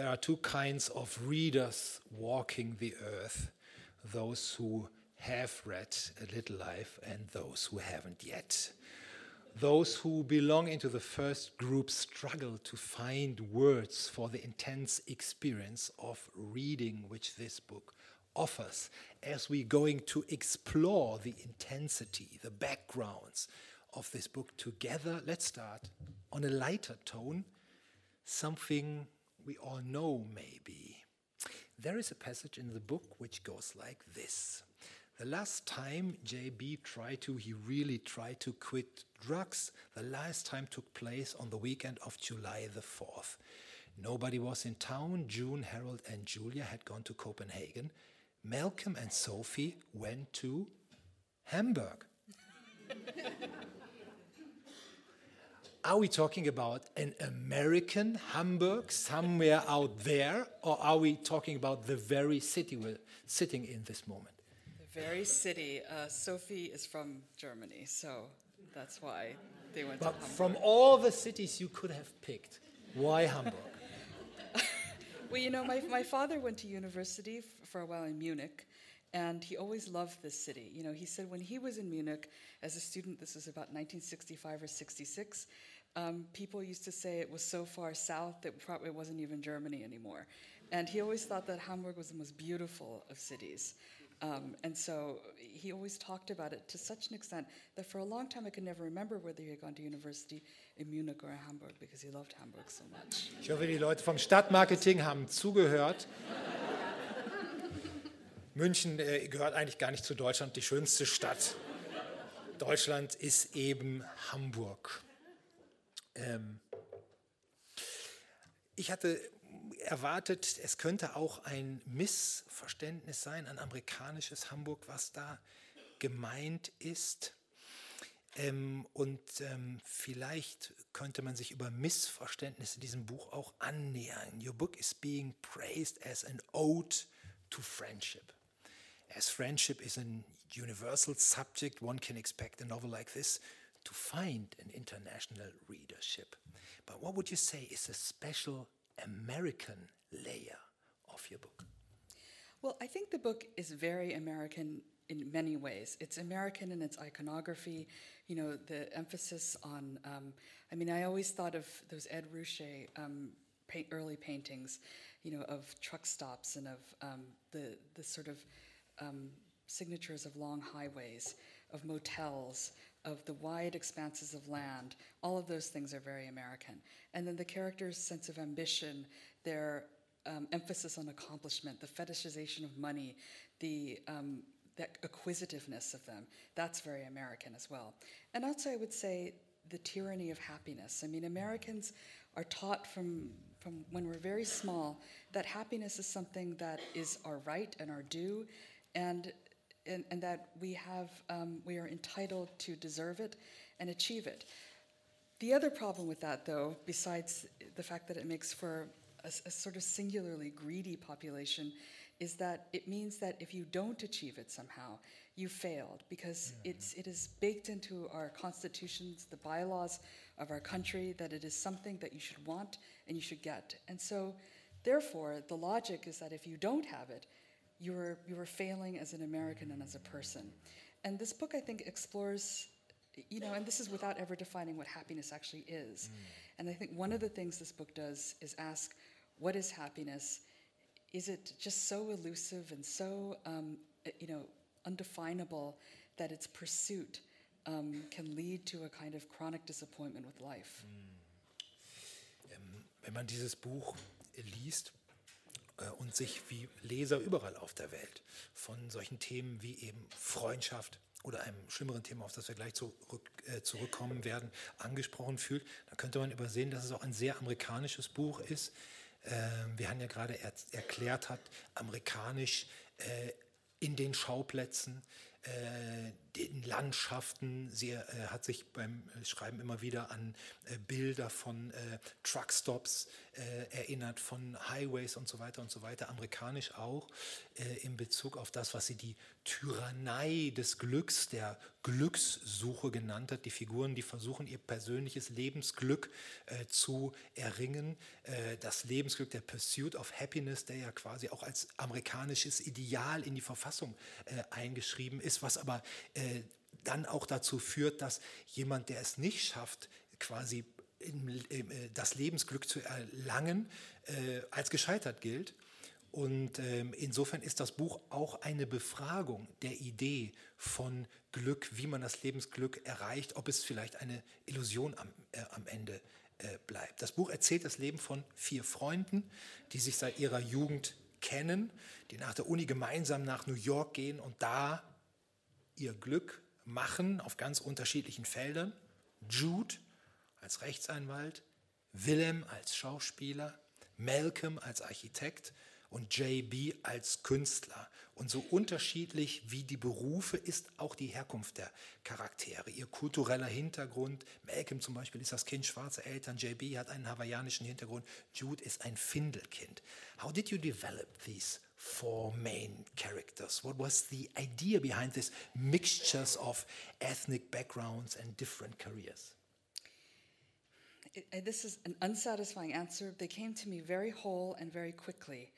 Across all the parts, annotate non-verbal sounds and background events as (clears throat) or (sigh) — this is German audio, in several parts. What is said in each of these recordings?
there are two kinds of readers walking the earth those who have read A Little Life and those who haven't yet. Those who belong into the first group struggle to find words for the intense experience of reading which this book offers as we're going to explore the intensity, the backgrounds of this book together. Let's start on a lighter tone, something we all know maybe. There is a passage in the book which goes like this. The last time JB tried to, he really tried to quit drugs, the last time took place on the weekend of July the 4th. Nobody was in town. June, Harold, and Julia had gone to Copenhagen. Malcolm and Sophie went to Hamburg. (laughs) are we talking about an American Hamburg somewhere out there, or are we talking about the very city we're sitting in this moment? The very city. Uh, Sophie is from Germany, so that's why they went but to Hamburg. From all the cities you could have picked, why Hamburg? (laughs) well, you know, my, my father went to university for a while in Munich, and he always loved this city. You know, he said when he was in Munich as a student, this was about 1965 or 66, um, people used to say it was so far south that probably it wasn't even Germany anymore. And he always thought that Hamburg was the most beautiful of cities. Um, and so he always talked about it to such an extent that for a long time I could never remember whether he had gone to university in Munich or Hamburg because he loved Hamburg so much. Ich hoffe, die Leute vom Stadtmarketing haben zugehört. München äh, gehört eigentlich gar nicht zu Deutschland, die schönste Stadt. Deutschland ist eben Hamburg. Ähm ich hatte erwartet, es könnte auch ein Missverständnis sein, ein amerikanisches Hamburg, was da gemeint ist. Ähm, und ähm, vielleicht könnte man sich über Missverständnisse diesem Buch auch annähern. Your book is being praised as an ode to friendship. As friendship is an universal subject, one can expect a novel like this to find an international readership. But what would you say is a special American layer of your book? Well, I think the book is very American in many ways. It's American in its iconography, you know, the emphasis on, um, I mean, I always thought of those Ed Ruscha um, early paintings, you know, of truck stops and of um, the, the sort of um, signatures of long highways, of motels, of the wide expanses of land. All of those things are very American. And then the characters' sense of ambition, their um, emphasis on accomplishment, the fetishization of money, the um, that acquisitiveness of them, that's very American as well. And also, I would say the tyranny of happiness. I mean, Americans are taught from, from when we're very small that happiness is something that is our right and our due, and and, and that we have um, we are entitled to deserve it and achieve it. The other problem with that, though, besides the fact that it makes for a, a sort of singularly greedy population, is that it means that if you don't achieve it somehow, you failed because mm-hmm. it's it is baked into our constitutions, the bylaws of our country, that it is something that you should want and you should get. And so, therefore, the logic is that if you don't have it, you were, you were failing as an American and as a person. And this book, I think, explores, you know, and this is without ever defining what happiness actually is. Mm. And I think one of the things this book does is ask, what is happiness? Is it just so elusive and so, um, you know, undefinable that its pursuit um, can lead to a kind of chronic disappointment with life? Mm. Wenn man dieses Buch liest, und sich wie Leser überall auf der Welt von solchen Themen wie eben Freundschaft oder einem schlimmeren Thema, auf das wir gleich zurück, äh, zurückkommen werden, angesprochen fühlt, dann könnte man übersehen, dass es auch ein sehr amerikanisches Buch ist. Äh, wir haben ja gerade er erklärt hat, amerikanisch äh, in den Schauplätzen. Äh, den Landschaften. Sie äh, hat sich beim äh, Schreiben immer wieder an äh, Bilder von äh, Truckstops äh, erinnert, von Highways und so weiter und so weiter, amerikanisch auch, äh, in Bezug auf das, was sie die Tyrannei des Glücks, der Glückssuche genannt hat. Die Figuren, die versuchen, ihr persönliches Lebensglück zu erringen. das Lebensglück, der Pursuit of Happiness, der ja quasi auch als amerikanisches Ideal in die Verfassung eingeschrieben ist, was aber äh, dann auch dazu führt, dass jemand, der es nicht schafft, quasi im, äh, das Lebensglück zu erlangen, äh, als gescheitert gilt. Und ähm, insofern ist das Buch auch eine Befragung der Idee von Glück, wie man das Lebensglück erreicht, ob es vielleicht eine Illusion am, äh, am Ende äh, bleibt. Das Buch erzählt das Leben von vier Freunden, die sich seit ihrer Jugend kennen, die nach der Uni gemeinsam nach New York gehen und da ihr Glück machen auf ganz unterschiedlichen Feldern. Jude als Rechtsanwalt, Willem als Schauspieler, Malcolm als Architekt und JB als Künstler. Und so unterschiedlich wie die Berufe ist auch die Herkunft der Charaktere, ihr kultureller Hintergrund. Malcolm zum Beispiel ist das Kind schwarzer Eltern, JB hat einen hawaiianischen Hintergrund, Jude ist ein Findelkind. How did you develop these four main characters? What was the idea behind this mixtures of ethnic backgrounds and different careers? It, this is an unsatisfying answer. They came to me very whole and very quickly.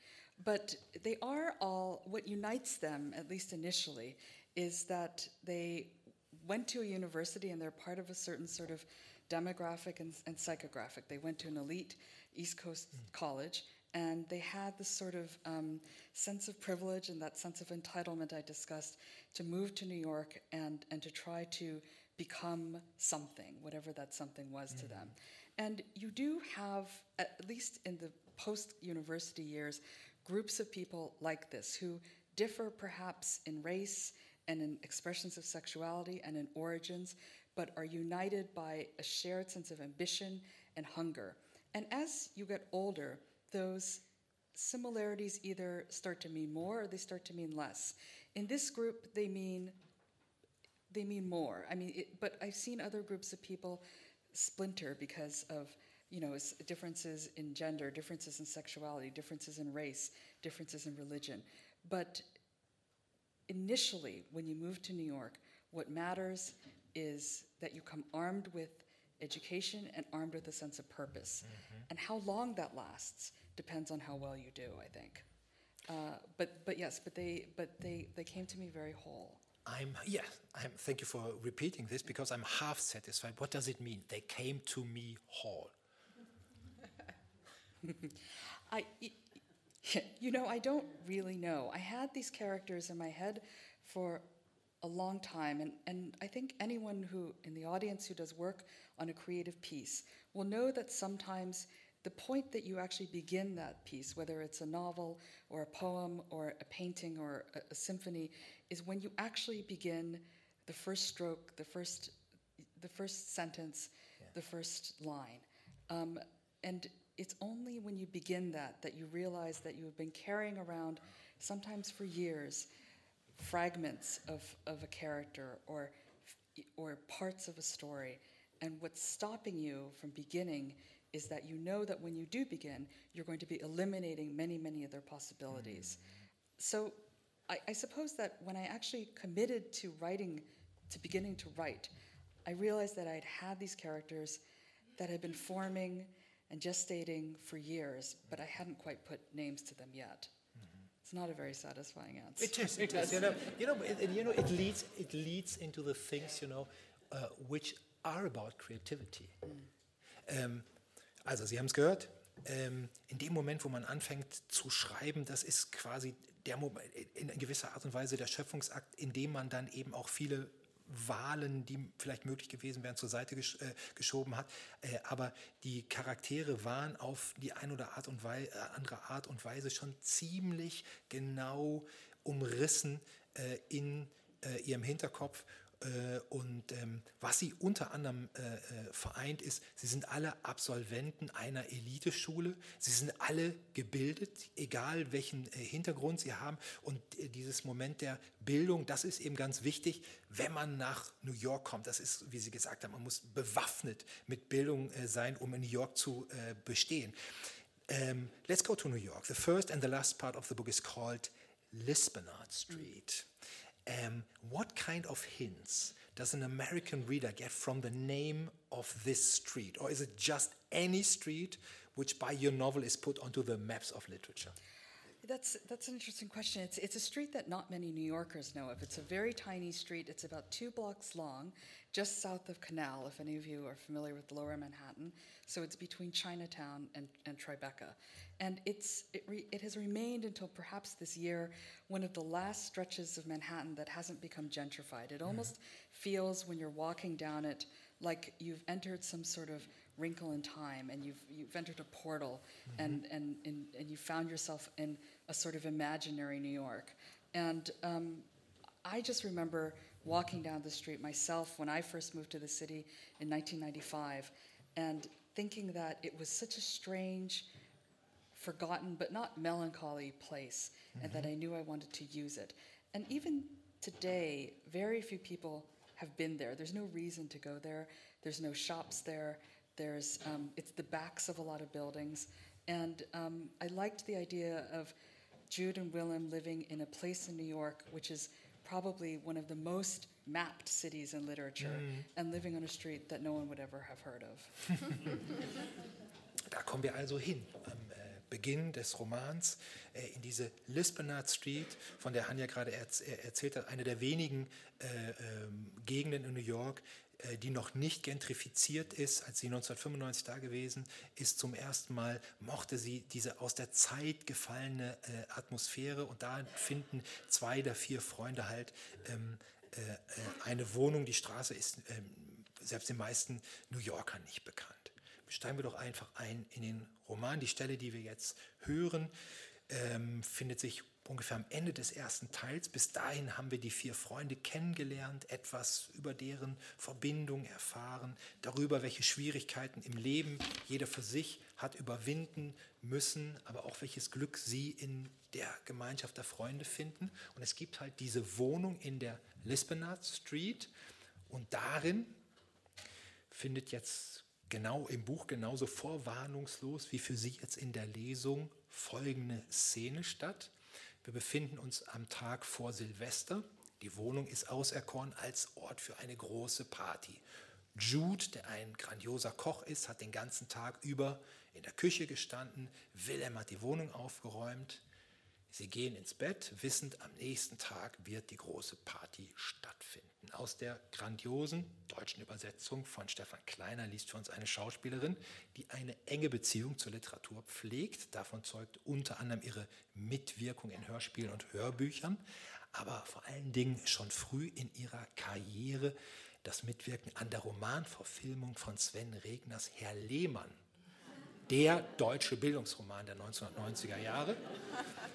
But they are all, what unites them, at least initially, is that they went to a university and they're part of a certain sort of demographic and, and psychographic. They went to an elite East Coast mm. college and they had this sort of um, sense of privilege and that sense of entitlement I discussed to move to New York and, and to try to become something, whatever that something was mm-hmm. to them. And you do have, at least in the post university years, groups of people like this who differ perhaps in race and in expressions of sexuality and in origins, but are united by a shared sense of ambition and hunger. And as you get older, those similarities either start to mean more or they start to mean less. In this group, they mean they mean more. I mean, it, but I've seen other groups of people splinter because of you know differences in gender, differences in sexuality, differences in race, differences in religion. But initially, when you move to New York, what matters is that you come armed with education and armed with a sense of purpose. Mm-hmm. And how long that lasts depends on how well you do, I think. Uh, but but yes, but they but they they came to me very whole. I'm yeah. I'm, thank you for repeating this because I'm half satisfied. What does it mean? They came to me whole. (laughs) I, (laughs) you know, I don't really know. I had these characters in my head for a long time, and, and I think anyone who in the audience who does work on a creative piece will know that sometimes the point that you actually begin that piece, whether it's a novel or a poem or a painting or a, a symphony, is when you actually begin the first stroke, the first, the first sentence, yeah. the first line. Um, and it's only when you begin that that you realize that you have been carrying around, sometimes for years, fragments of, of a character or, or parts of a story. And what's stopping you from beginning is that you know that when you do begin, you're going to be eliminating many, many other possibilities. Mm-hmm. So I, I, suppose that when I actually committed to writing, to beginning to write, I realized that I'd had these characters that had been forming and gestating for years, but I hadn't quite put names to them yet. It's not a very satisfying answer. It is. It is. You know, you know, it, you know, it leads. It leads into the things you know, uh, which are about creativity. Mm. Um, Also, Sie haben es gehört. Ähm, in dem Moment, wo man anfängt zu schreiben, das ist quasi der Moment, in gewisser Art und Weise der Schöpfungsakt, in dem man dann eben auch viele Wahlen, die vielleicht möglich gewesen wären, zur Seite gesch äh, geschoben hat. Äh, aber die Charaktere waren auf die eine oder Art und äh, andere Art und Weise schon ziemlich genau umrissen äh, in äh, ihrem Hinterkopf und ähm, was sie unter anderem äh, äh, vereint ist, sie sind alle Absolventen einer Eliteschule. Sie sind alle gebildet, egal welchen Hintergrund sie haben. Und dieses Moment der Bildung, das ist eben ganz wichtig, wenn man nach New York kommt. Das ist, wie Sie gesagt haben, man muss bewaffnet mit Bildung sein, um in New York zu bestehen. Um, ähm, let's go to New York. The first and the last part of the book is called Lisbonard Street. Um, what kind of hints does an American reader get from the name of this street? Or is it just any street which, by your novel, is put onto the maps of literature? That's, that's an interesting question. It's, it's a street that not many New Yorkers know of. It's a very tiny street. It's about two blocks long, just south of Canal, if any of you are familiar with lower Manhattan. So it's between Chinatown and, and Tribeca. And it's, it, re, it has remained until perhaps this year one of the last stretches of Manhattan that hasn't become gentrified. It almost mm-hmm. feels when you're walking down it like you've entered some sort of wrinkle in time and you've, you've entered a portal mm-hmm. and, and, and, and you found yourself in a sort of imaginary New York. And um, I just remember walking down the street myself when I first moved to the city in 1995 and thinking that it was such a strange, forgotten, but not melancholy place, mm-hmm. and that mm-hmm. I knew I wanted to use it. And even today, very few people have been there. There's no reason to go there. There's no shops there. There's um, it's the backs of a lot of buildings, and um, I liked the idea of Jude and Willem living in a place in New York which is probably one of the most mapped cities in literature mm. and living on a street that no one would ever have heard of. da kommen wir also hin am äh, Beginn des Romans äh, in diese Lisbonard Street, von der Hanja gerade erz erzählt hat, eine der wenigen äh, ähm, Gegenden in New York, äh, die noch nicht gentrifiziert ist, als sie 1995 da gewesen ist, zum ersten Mal mochte sie diese aus der Zeit gefallene äh, Atmosphäre und da finden zwei der vier Freunde halt ähm, äh, äh, eine Wohnung. Die Straße ist ähm, selbst den meisten New Yorkern nicht bekannt. Steigen wir doch einfach ein in den Roman. Die Stelle, die wir jetzt hören, ähm, findet sich ungefähr am Ende des ersten Teils. Bis dahin haben wir die vier Freunde kennengelernt, etwas über deren Verbindung erfahren, darüber, welche Schwierigkeiten im Leben jeder für sich hat überwinden müssen, aber auch welches Glück sie in der Gemeinschaft der Freunde finden. Und es gibt halt diese Wohnung in der Lisbonard Street und darin findet jetzt genau im Buch genauso vorwarnungslos wie für Sie jetzt in der Lesung folgende Szene statt. Wir befinden uns am Tag vor Silvester. Die Wohnung ist auserkoren als Ort für eine große Party. Jude, der ein grandioser Koch ist, hat den ganzen Tag über in der Küche gestanden. Willem hat die Wohnung aufgeräumt. Sie gehen ins Bett, wissend, am nächsten Tag wird die große Party stattfinden. Aus der grandiosen deutschen Übersetzung von Stefan Kleiner liest für uns eine Schauspielerin, die eine enge Beziehung zur Literatur pflegt. Davon zeugt unter anderem ihre Mitwirkung in Hörspielen und Hörbüchern, aber vor allen Dingen schon früh in ihrer Karriere das Mitwirken an der Romanverfilmung von Sven Regners Herr Lehmann der deutsche Bildungsroman der 1990er Jahre.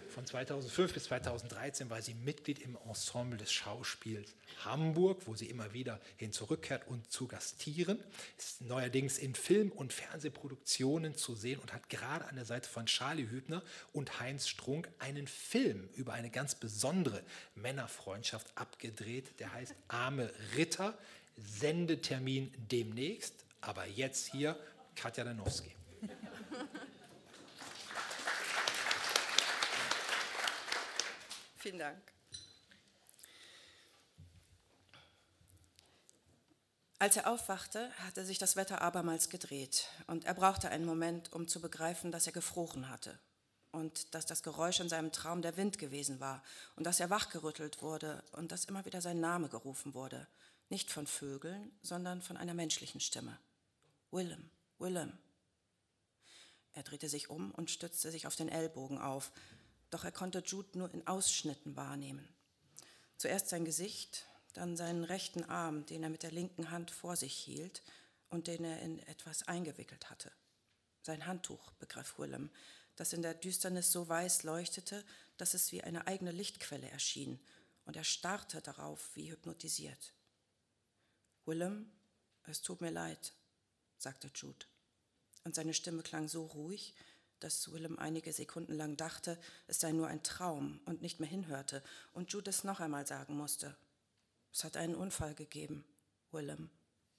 Von 2005 bis 2013 war sie Mitglied im Ensemble des Schauspiels Hamburg, wo sie immer wieder hin zurückkehrt und zu gastieren. Ist neuerdings in Film- und Fernsehproduktionen zu sehen und hat gerade an der Seite von Charlie Hübner und Heinz Strunk einen Film über eine ganz besondere Männerfreundschaft abgedreht. Der heißt Arme Ritter. Sendetermin demnächst. Aber jetzt hier Katja Danowski. Vielen Dank. Als er aufwachte, hatte sich das Wetter abermals gedreht und er brauchte einen Moment, um zu begreifen, dass er gefroren hatte und dass das Geräusch in seinem Traum der Wind gewesen war und dass er wachgerüttelt wurde und dass immer wieder sein Name gerufen wurde, nicht von Vögeln, sondern von einer menschlichen Stimme. Willem, Willem. Er drehte sich um und stützte sich auf den Ellbogen auf, doch er konnte Jude nur in Ausschnitten wahrnehmen. Zuerst sein Gesicht, dann seinen rechten Arm, den er mit der linken Hand vor sich hielt und den er in etwas eingewickelt hatte. Sein Handtuch, begriff Willem, das in der Düsternis so weiß leuchtete, dass es wie eine eigene Lichtquelle erschien, und er starrte darauf wie hypnotisiert. Willem, es tut mir leid, sagte Jude. Und seine Stimme klang so ruhig, dass Willem einige Sekunden lang dachte, es sei nur ein Traum und nicht mehr hinhörte und Jude es noch einmal sagen musste. Es hat einen Unfall gegeben, Willem.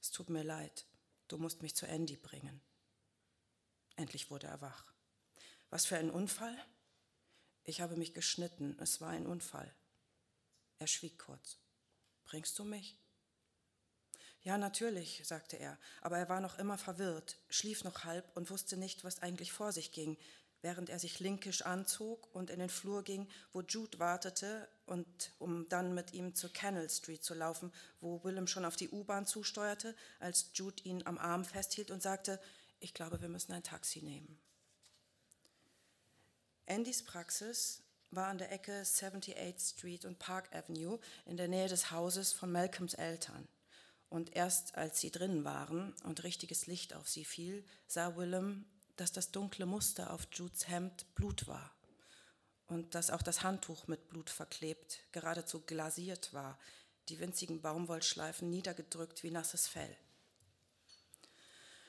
Es tut mir leid. Du musst mich zu Andy bringen. Endlich wurde er wach. Was für ein Unfall? Ich habe mich geschnitten. Es war ein Unfall. Er schwieg kurz. Bringst du mich? Ja, natürlich, sagte er, aber er war noch immer verwirrt, schlief noch halb und wusste nicht, was eigentlich vor sich ging, während er sich linkisch anzog und in den Flur ging, wo Jude wartete, und um dann mit ihm zur Canal Street zu laufen, wo Willem schon auf die U-Bahn zusteuerte, als Jude ihn am Arm festhielt und sagte, ich glaube, wir müssen ein Taxi nehmen. Andys Praxis war an der Ecke 78th Street und Park Avenue in der Nähe des Hauses von Malcolms Eltern. Und erst als sie drin waren und richtiges Licht auf sie fiel, sah Willem, dass das dunkle Muster auf Judes Hemd Blut war und dass auch das Handtuch mit Blut verklebt, geradezu glasiert war, die winzigen Baumwollschleifen niedergedrückt wie nasses Fell.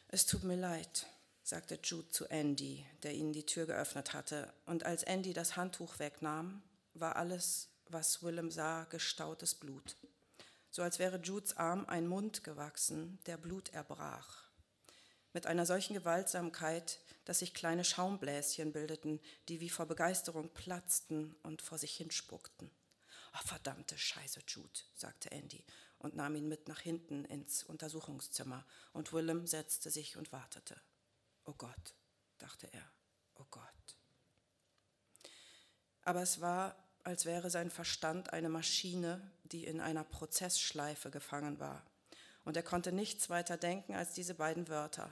Es tut mir leid, sagte Jude zu Andy, der ihnen die Tür geöffnet hatte, und als Andy das Handtuch wegnahm, war alles, was Willem sah, gestautes Blut so als wäre Judes Arm ein Mund gewachsen, der Blut erbrach. Mit einer solchen Gewaltsamkeit, dass sich kleine Schaumbläschen bildeten, die wie vor Begeisterung platzten und vor sich hinspuckten. Oh, verdammte Scheiße, Jude, sagte Andy und nahm ihn mit nach hinten ins Untersuchungszimmer, und Willem setzte sich und wartete. Oh Gott, dachte er, oh Gott. Aber es war als wäre sein Verstand eine Maschine, die in einer Prozessschleife gefangen war. Und er konnte nichts weiter denken als diese beiden Wörter.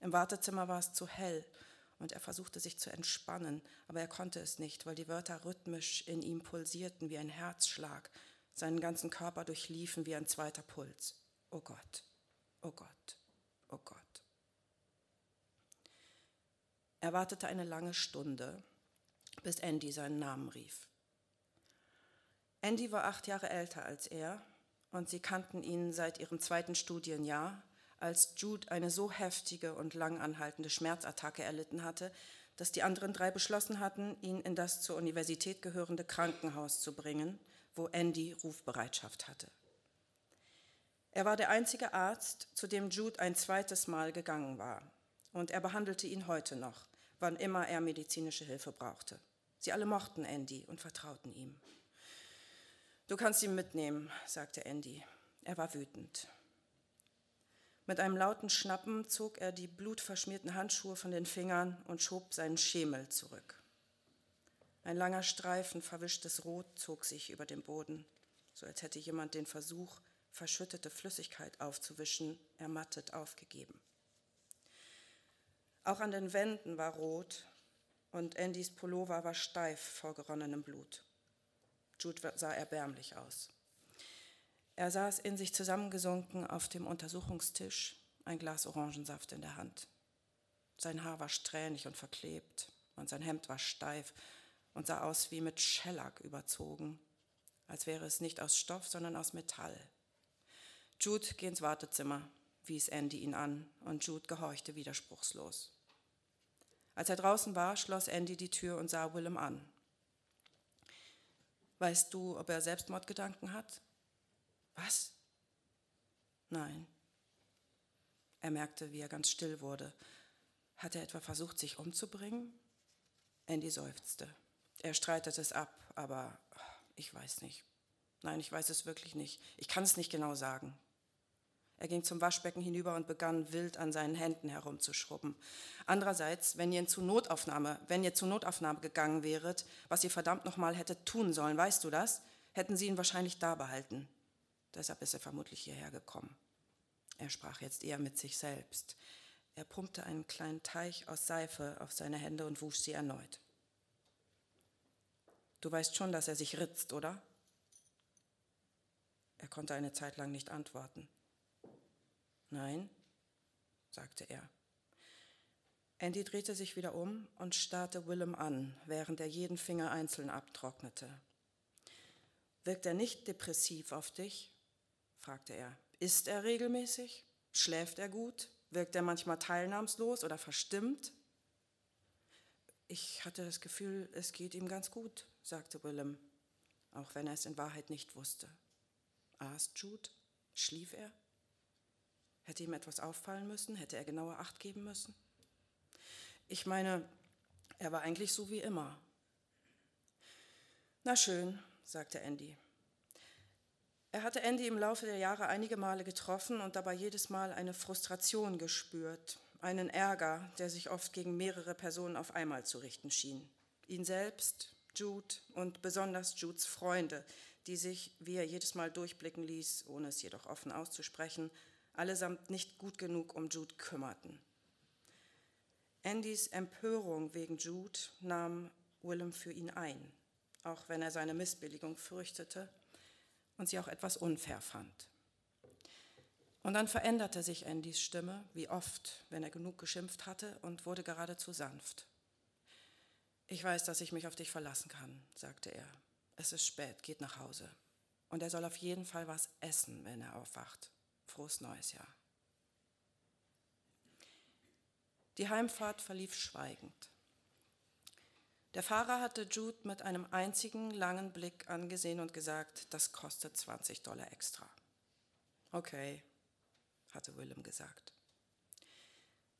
Im Wartezimmer war es zu hell und er versuchte sich zu entspannen, aber er konnte es nicht, weil die Wörter rhythmisch in ihm pulsierten wie ein Herzschlag, seinen ganzen Körper durchliefen wie ein zweiter Puls. Oh Gott, oh Gott, oh Gott. Er wartete eine lange Stunde bis Andy seinen Namen rief. Andy war acht Jahre älter als er und sie kannten ihn seit ihrem zweiten Studienjahr, als Jude eine so heftige und lang anhaltende Schmerzattacke erlitten hatte, dass die anderen drei beschlossen hatten, ihn in das zur Universität gehörende Krankenhaus zu bringen, wo Andy Rufbereitschaft hatte. Er war der einzige Arzt, zu dem Jude ein zweites Mal gegangen war, und er behandelte ihn heute noch, wann immer er medizinische Hilfe brauchte. Sie alle mochten Andy und vertrauten ihm. Du kannst ihn mitnehmen, sagte Andy. Er war wütend. Mit einem lauten Schnappen zog er die blutverschmierten Handschuhe von den Fingern und schob seinen Schemel zurück. Ein langer Streifen verwischtes Rot zog sich über den Boden, so als hätte jemand den Versuch, verschüttete Flüssigkeit aufzuwischen, ermattet aufgegeben. Auch an den Wänden war rot und Andys Pullover war steif vor geronnenem Blut. Jude sah erbärmlich aus. Er saß in sich zusammengesunken auf dem Untersuchungstisch, ein Glas Orangensaft in der Hand. Sein Haar war strähnig und verklebt und sein Hemd war steif und sah aus wie mit Schellack überzogen, als wäre es nicht aus Stoff, sondern aus Metall. Jude, geh ins Wartezimmer, wies Andy ihn an, und Jude gehorchte widerspruchslos. Als er draußen war, schloss Andy die Tür und sah Willem an. Weißt du, ob er Selbstmordgedanken hat? Was? Nein. Er merkte, wie er ganz still wurde. Hat er etwa versucht, sich umzubringen? Andy seufzte. Er streitete es ab, aber ich weiß nicht. Nein, ich weiß es wirklich nicht. Ich kann es nicht genau sagen. Er ging zum Waschbecken hinüber und begann wild an seinen Händen herumzuschrubben. Andererseits, wenn ihr zur Notaufnahme, wenn ihr zur Notaufnahme gegangen wäret, was ihr verdammt nochmal hättet tun sollen, weißt du das? Hätten sie ihn wahrscheinlich da behalten. Deshalb ist er vermutlich hierher gekommen. Er sprach jetzt eher mit sich selbst. Er pumpte einen kleinen Teich aus Seife auf seine Hände und wusch sie erneut. Du weißt schon, dass er sich ritzt, oder? Er konnte eine Zeit lang nicht antworten. Nein, sagte er. Andy drehte sich wieder um und starrte Willem an, während er jeden Finger einzeln abtrocknete. Wirkt er nicht depressiv auf dich? fragte er. Isst er regelmäßig? Schläft er gut? Wirkt er manchmal teilnahmslos oder verstimmt? Ich hatte das Gefühl, es geht ihm ganz gut, sagte Willem, auch wenn er es in Wahrheit nicht wusste. Aß Jude? Schlief er? Hätte ihm etwas auffallen müssen? Hätte er genauer Acht geben müssen? Ich meine, er war eigentlich so wie immer. Na schön, sagte Andy. Er hatte Andy im Laufe der Jahre einige Male getroffen und dabei jedes Mal eine Frustration gespürt, einen Ärger, der sich oft gegen mehrere Personen auf einmal zu richten schien. Ihn selbst, Jude und besonders Judes Freunde, die sich, wie er jedes Mal durchblicken ließ, ohne es jedoch offen auszusprechen, allesamt nicht gut genug um Jude kümmerten. Andys Empörung wegen Jude nahm Willem für ihn ein, auch wenn er seine Missbilligung fürchtete und sie auch etwas unfair fand. Und dann veränderte sich Andys Stimme, wie oft, wenn er genug geschimpft hatte, und wurde geradezu sanft. Ich weiß, dass ich mich auf dich verlassen kann, sagte er. Es ist spät, geht nach Hause. Und er soll auf jeden Fall was essen, wenn er aufwacht. Frohes neues Jahr. Die Heimfahrt verlief schweigend. Der Fahrer hatte Jude mit einem einzigen langen Blick angesehen und gesagt, das kostet 20 Dollar extra. Okay, hatte Willem gesagt.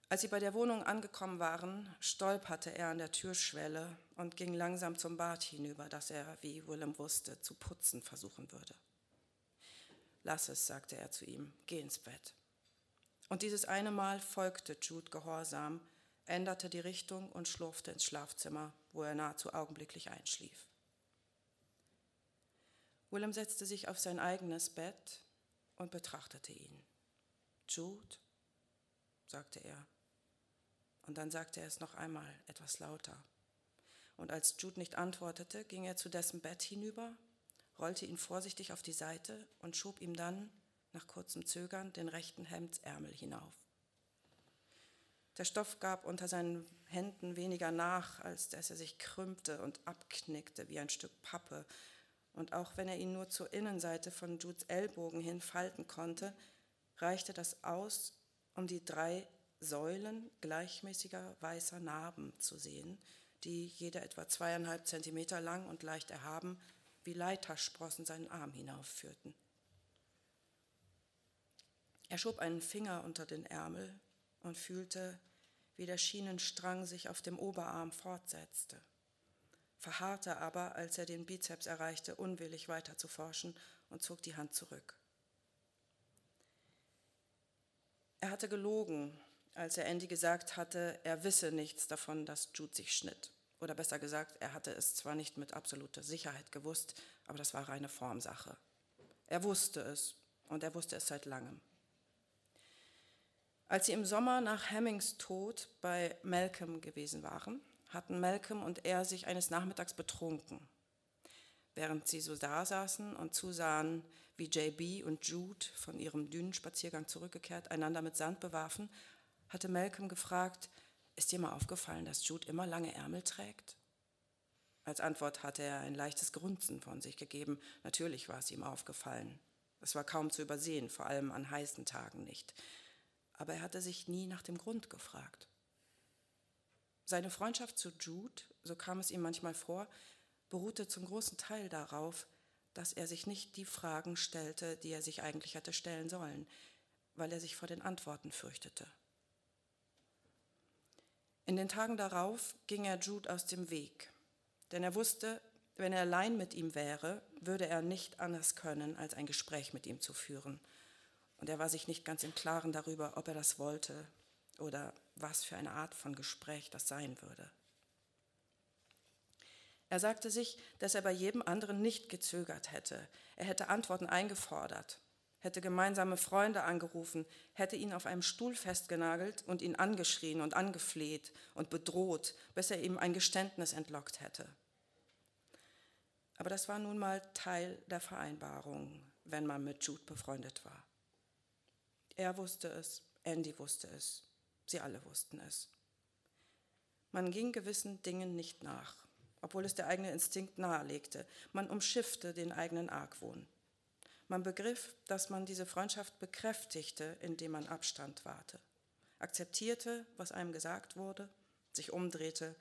Als sie bei der Wohnung angekommen waren, stolperte er an der Türschwelle und ging langsam zum Bad hinüber, das er, wie Willem wusste, zu putzen versuchen würde. Lass es, sagte er zu ihm, geh ins Bett. Und dieses eine Mal folgte Jude gehorsam, änderte die Richtung und schlurfte ins Schlafzimmer, wo er nahezu augenblicklich einschlief. Willem setzte sich auf sein eigenes Bett und betrachtete ihn. Jude, sagte er. Und dann sagte er es noch einmal etwas lauter. Und als Jude nicht antwortete, ging er zu dessen Bett hinüber, rollte ihn vorsichtig auf die Seite und schob ihm dann, nach kurzem Zögern, den rechten Hemdsärmel hinauf. Der Stoff gab unter seinen Händen weniger nach, als dass er sich krümmte und abknickte wie ein Stück Pappe. Und auch wenn er ihn nur zur Innenseite von Judes Ellbogen hin falten konnte, reichte das aus, um die drei Säulen gleichmäßiger weißer Narben zu sehen, die jeder etwa zweieinhalb Zentimeter lang und leicht erhaben wie Leitersprossen seinen Arm hinaufführten. Er schob einen Finger unter den Ärmel und fühlte, wie der Schienenstrang sich auf dem Oberarm fortsetzte, verharrte aber, als er den Bizeps erreichte, unwillig weiter zu forschen und zog die Hand zurück. Er hatte gelogen, als er Andy gesagt hatte, er wisse nichts davon, dass Jude sich schnitt. Oder besser gesagt, er hatte es zwar nicht mit absoluter Sicherheit gewusst, aber das war reine Formsache. Er wusste es und er wusste es seit langem. Als sie im Sommer nach Hemmings Tod bei Malcolm gewesen waren, hatten Malcolm und er sich eines Nachmittags betrunken. Während sie so da saßen und zusahen, wie JB und Jude von ihrem Dünenspaziergang zurückgekehrt einander mit Sand bewarfen, hatte Malcolm gefragt, ist dir mal aufgefallen, dass Jude immer lange Ärmel trägt? Als Antwort hatte er ein leichtes Grunzen von sich gegeben. Natürlich war es ihm aufgefallen. Es war kaum zu übersehen, vor allem an heißen Tagen nicht aber er hatte sich nie nach dem Grund gefragt. Seine Freundschaft zu Jude, so kam es ihm manchmal vor, beruhte zum großen Teil darauf, dass er sich nicht die Fragen stellte, die er sich eigentlich hätte stellen sollen, weil er sich vor den Antworten fürchtete. In den Tagen darauf ging er Jude aus dem Weg, denn er wusste, wenn er allein mit ihm wäre, würde er nicht anders können, als ein Gespräch mit ihm zu führen – und er war sich nicht ganz im Klaren darüber, ob er das wollte oder was für eine Art von Gespräch das sein würde. Er sagte sich, dass er bei jedem anderen nicht gezögert hätte. Er hätte Antworten eingefordert, hätte gemeinsame Freunde angerufen, hätte ihn auf einem Stuhl festgenagelt und ihn angeschrien und angefleht und bedroht, bis er ihm ein Geständnis entlockt hätte. Aber das war nun mal Teil der Vereinbarung, wenn man mit Jude befreundet war. Er wusste es, Andy wusste es, sie alle wussten es. Man ging gewissen Dingen nicht nach, obwohl es der eigene Instinkt nahelegte. Man umschiffte den eigenen Argwohn. Man begriff, dass man diese Freundschaft bekräftigte, indem man Abstand wahrte, akzeptierte, was einem gesagt wurde, sich umdrehte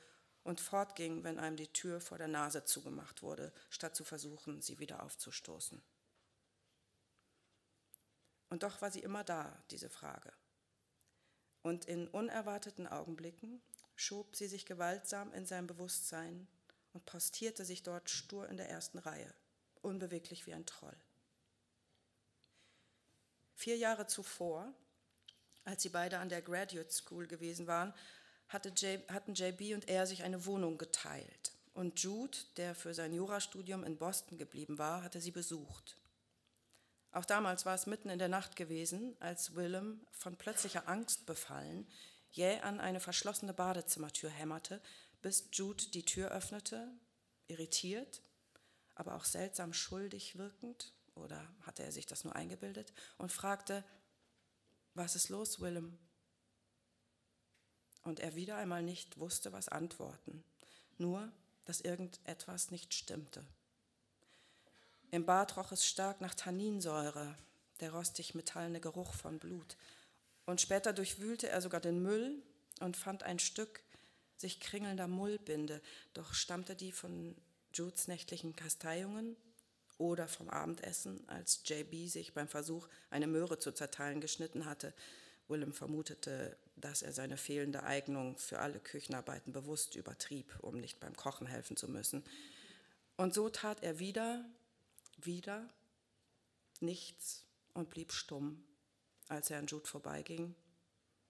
und fortging, wenn einem die Tür vor der Nase zugemacht wurde, statt zu versuchen, sie wieder aufzustoßen. Und doch war sie immer da, diese Frage. Und in unerwarteten Augenblicken schob sie sich gewaltsam in sein Bewusstsein und postierte sich dort stur in der ersten Reihe, unbeweglich wie ein Troll. Vier Jahre zuvor, als sie beide an der Graduate School gewesen waren, hatte J, hatten JB und er sich eine Wohnung geteilt. Und Jude, der für sein Jurastudium in Boston geblieben war, hatte sie besucht. Auch damals war es mitten in der Nacht gewesen, als Willem, von plötzlicher Angst befallen, jäh an eine verschlossene Badezimmertür hämmerte, bis Jude die Tür öffnete, irritiert, aber auch seltsam schuldig wirkend, oder hatte er sich das nur eingebildet, und fragte, was ist los, Willem? Und er wieder einmal nicht wusste, was antworten, nur, dass irgendetwas nicht stimmte. Im Bad roch es stark nach Tanninsäure, der rostig metallene Geruch von Blut. Und später durchwühlte er sogar den Müll und fand ein Stück sich kringelnder Mullbinde, doch stammte die von Judes nächtlichen Kasteiungen oder vom Abendessen, als JB sich beim Versuch, eine Möhre zu zerteilen, geschnitten hatte. Willem vermutete, dass er seine fehlende Eignung für alle Küchenarbeiten bewusst übertrieb, um nicht beim Kochen helfen zu müssen. Und so tat er wieder, wieder nichts und blieb stumm, als er an Jude vorbeiging,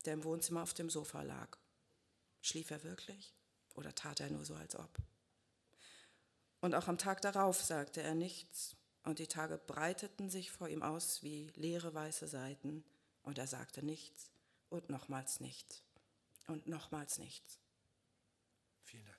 der im Wohnzimmer auf dem Sofa lag. Schlief er wirklich oder tat er nur so, als ob? Und auch am Tag darauf sagte er nichts, und die Tage breiteten sich vor ihm aus wie leere weiße Seiten, und er sagte nichts und nochmals nichts und nochmals nichts. Vielen Dank.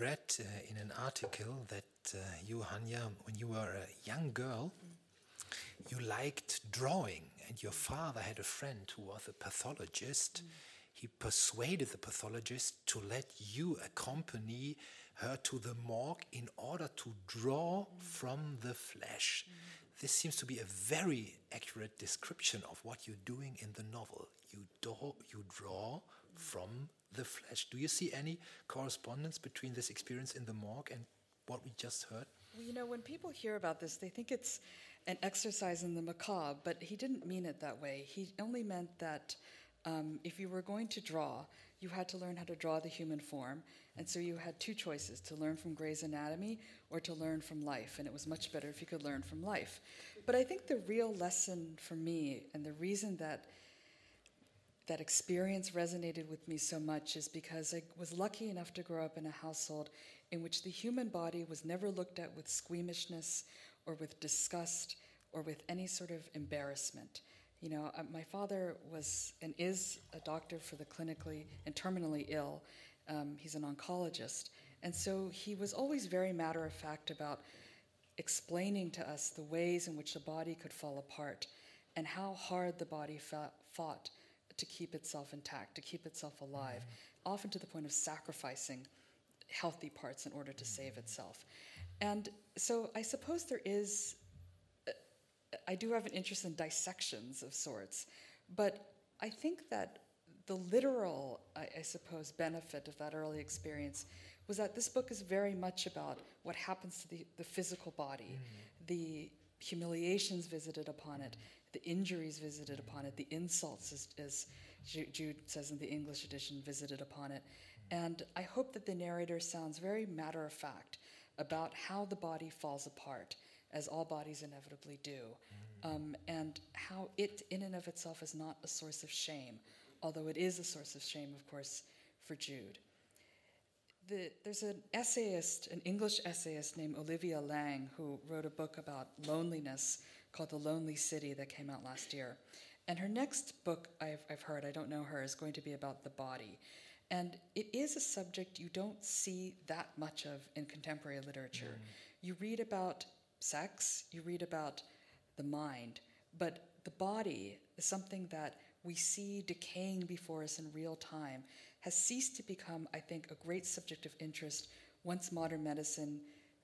Read uh, in an article that uh, you, Hanya, when you were a young girl, you liked drawing, and your father had a friend who was a pathologist. He persuaded the pathologist to let you accompany her to the morgue in order to draw from the flesh. This seems to be a very accurate description of what you're doing in the novel. You, draw, you draw from the flesh. Do you see any correspondence between this experience in the morgue and what we just heard? Well, you know, when people hear about this, they think it's an exercise in the macabre, but he didn't mean it that way. He only meant that um, if you were going to draw, you had to learn how to draw the human form. And so you had two choices to learn from Gray's Anatomy or to learn from life. And it was much better if you could learn from life. But I think the real lesson for me and the reason that that experience resonated with me so much is because I was lucky enough to grow up in a household in which the human body was never looked at with squeamishness or with disgust or with any sort of embarrassment. You know, uh, my father was and is a doctor for the clinically and terminally ill. Um, he's an oncologist. And so he was always very matter of fact about explaining to us the ways in which the body could fall apart and how hard the body fought to keep itself intact, to keep itself alive, mm-hmm. often to the point of sacrificing healthy parts in order to mm-hmm. save itself. And so I suppose there is, uh, I do have an interest in dissections of sorts, but I think that the literal, I, I suppose, benefit of that early experience was that this book is very much about what happens to the, the physical body, mm-hmm. the humiliations visited upon it, the injuries visited upon it, the insults, as, as Jude says in the English edition, visited upon it. And I hope that the narrator sounds very matter of fact about how the body falls apart, as all bodies inevitably do, um, and how it, in and of itself, is not a source of shame, although it is a source of shame, of course, for Jude. The, there's an essayist, an English essayist named Olivia Lang, who wrote a book about loneliness called The Lonely City that came out last year. And her next book, I've, I've heard, I don't know her, is going to be about the body. And it is a subject you don't see that much of in contemporary literature. Mm-hmm. You read about sex, you read about the mind, but the the body is something that we see decaying before us in real time has ceased to become, I think, a great subject of interest once modern medicine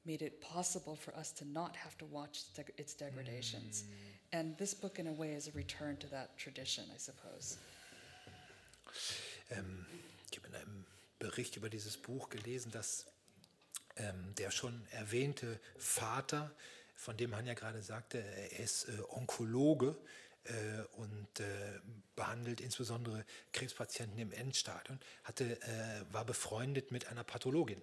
made it possible for us to not have to watch its degradations. And this book, in a way, is a return to that tradition, I suppose. Ähm, ich habe in einem Bericht über dieses Buch gelesen, dass ähm, der schon erwähnte Vater, von dem Hanja gerade sagte, er ist äh, Onkologe äh, und äh, behandelt insbesondere Krebspatienten im Endstadium, hatte, äh, war befreundet mit einer Pathologin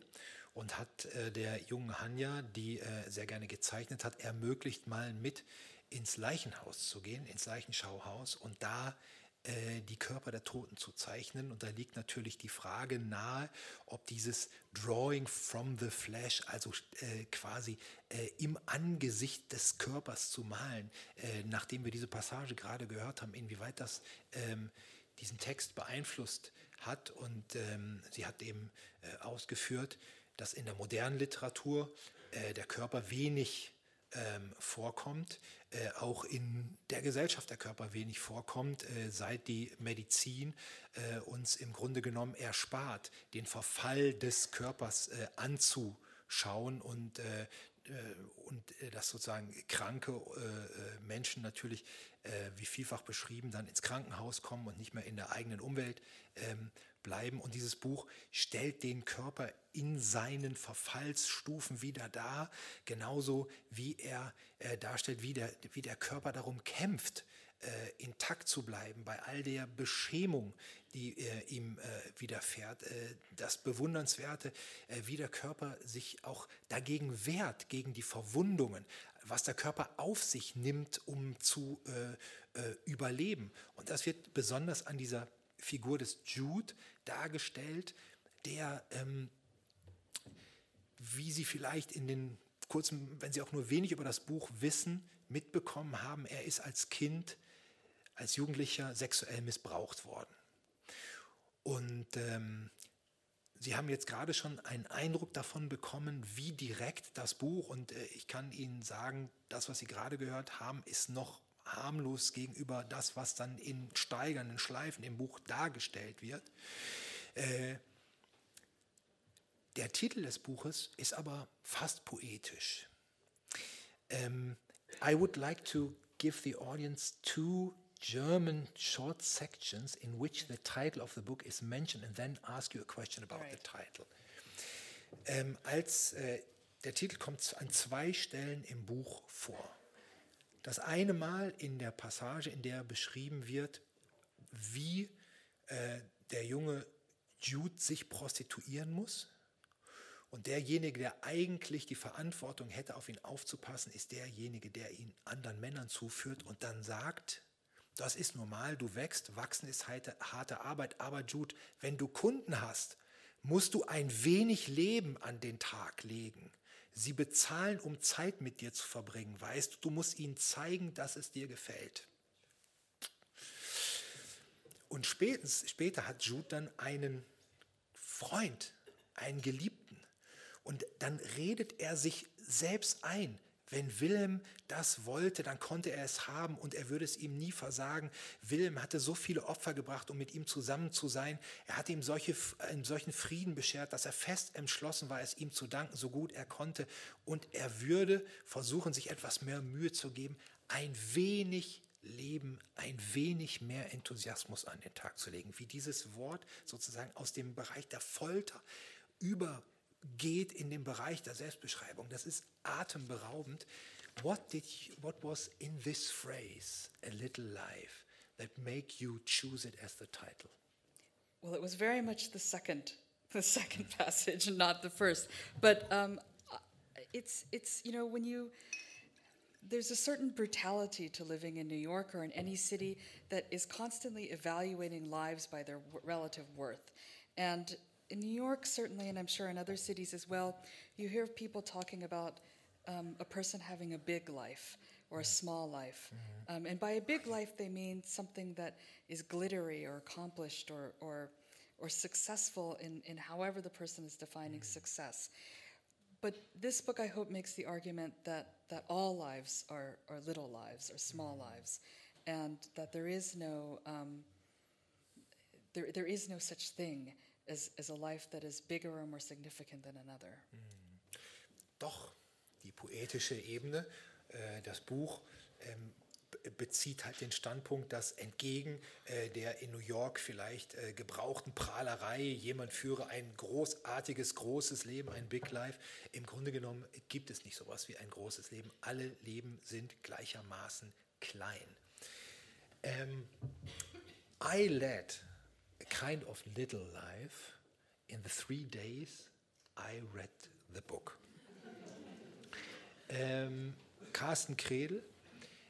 und hat äh, der jungen Hanja, die äh, sehr gerne gezeichnet hat, ermöglicht, mal mit ins Leichenhaus zu gehen, ins Leichenschauhaus und da äh, die Körper der Toten zu zeichnen. Und da liegt natürlich die Frage nahe, ob dieses Drawing from the Flesh, also äh, quasi äh, im Angesicht des Körpers zu malen, äh, nachdem wir diese Passage gerade gehört haben, inwieweit das ähm, diesen Text beeinflusst hat. Und ähm, sie hat eben ausgeführt, dass in der modernen Literatur äh, der Körper wenig ähm, vorkommt, äh, auch in der Gesellschaft der Körper wenig vorkommt, äh, seit die Medizin äh, uns im Grunde genommen erspart, den Verfall des Körpers äh, anzuschauen und, äh, äh, und dass sozusagen kranke Menschen natürlich, wie vielfach beschrieben, dann ins Krankenhaus kommen und nicht mehr in der eigenen Umwelt ähm, bleiben. Und dieses Buch stellt den Körper in seinen Verfallsstufen wieder dar, genauso wie er äh, darstellt, wie der, wie der Körper darum kämpft, äh, intakt zu bleiben bei all der Beschämung, die äh, ihm äh, widerfährt. Äh, das Bewundernswerte, äh, wie der Körper sich auch dagegen wehrt, gegen die Verwundungen, was der Körper auf sich nimmt, um zu überleben. Und das wird besonders an dieser Figur des Jude dargestellt, der, ähm, wie Sie vielleicht in den kurzen, wenn Sie auch nur wenig über das Buch wissen, mitbekommen haben, er ist als Kind, als Jugendlicher sexuell missbraucht worden. Und ähm, Sie haben jetzt gerade schon einen Eindruck davon bekommen, wie direkt das Buch, und äh, ich kann Ihnen sagen, das, was Sie gerade gehört haben, ist noch harmlos gegenüber das, was dann in steigernden Schleifen im Buch dargestellt wird. Äh, der Titel des Buches ist aber fast poetisch. Um, I would like to give the audience two German short sections in which the title of the book is mentioned and then ask you a question about the title. Ähm, als äh, der Titel kommt an zwei Stellen im Buch vor. Das eine Mal in der Passage, in der beschrieben wird, wie äh, der junge Jude sich prostituieren muss. Und derjenige, der eigentlich die Verantwortung hätte, auf ihn aufzupassen, ist derjenige, der ihn anderen Männern zuführt und dann sagt, das ist normal, du wächst, wachsen ist harte, harte Arbeit, aber Jude, wenn du Kunden hast, musst du ein wenig Leben an den Tag legen. Sie bezahlen, um Zeit mit dir zu verbringen, weißt du, du musst ihnen zeigen, dass es dir gefällt. Und spätens, später hat Jude dann einen Freund, einen Geliebten. Und dann redet er sich selbst ein. Wenn Wilhelm das wollte, dann konnte er es haben und er würde es ihm nie versagen. Wilhelm hatte so viele Opfer gebracht, um mit ihm zusammen zu sein. Er hatte ihm solche, einen solchen Frieden beschert, dass er fest entschlossen war, es ihm zu danken, so gut er konnte. Und er würde versuchen, sich etwas mehr Mühe zu geben, ein wenig Leben, ein wenig mehr Enthusiasmus an den Tag zu legen. Wie dieses Wort sozusagen aus dem Bereich der Folter über geht in den Bereich der Selbstbeschreibung. Das ist atemberaubend. What, did you, what was in this phrase, a little life, that make you choose it as the title? Well, it was very much the second, the second (laughs) passage, not the first. But um, it's it's you know when you there's a certain brutality to living in New York or in any city that is constantly evaluating lives by their relative worth, and in New York certainly, and I'm sure in other cities as well, you hear people talking about um, a person having a big life or a small life. Um, and by a big life, they mean something that is glittery or accomplished or, or, or successful in, in however the person is defining success. But this book, I hope, makes the argument that, that all lives are, are little lives or small lives. and that there is no um, there, there is no such thing as, as a life that is bigger or more significant than another. Doch, die poetische Ebene, äh, das Buch ähm, be- bezieht halt den Standpunkt, dass entgegen äh, der in New York vielleicht äh, gebrauchten Prahlerei, jemand führe ein großartiges, großes Leben, ein Big Life. Im Grunde genommen gibt es nicht sowas wie ein großes Leben. Alle Leben sind gleichermaßen klein. Um, I led a kind of little life in the three days I read the book. (laughs) Ähm, Carsten Kredel,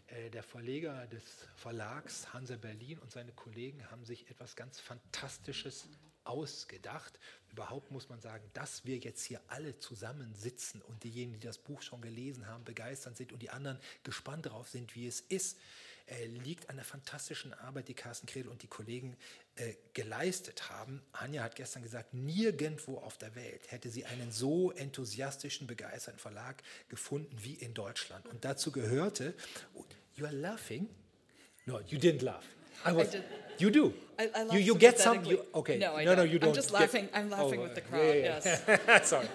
äh, der Verleger des Verlags Hansa Berlin und seine Kollegen haben sich etwas ganz Fantastisches ausgedacht. Überhaupt muss man sagen, dass wir jetzt hier alle zusammensitzen und diejenigen, die das Buch schon gelesen haben, begeistert sind und die anderen gespannt darauf sind, wie es ist, äh, liegt an der fantastischen Arbeit, die Carsten Kredel und die Kollegen äh, geleistet haben. Anja hat gestern gesagt, nirgendwo auf der Welt hätte sie einen so enthusiastischen, begeisterten Verlag gefunden wie in Deutschland. Und dazu gehörte, oh, you are laughing? No, you didn't laugh. I was, did. You do. I, I laugh you, you get some. You, okay. No, I no, don't. no, you don't. I'm just get- laughing. I'm laughing Oh, with the crowd. yeah, yeah. Yes. (laughs) Sorry.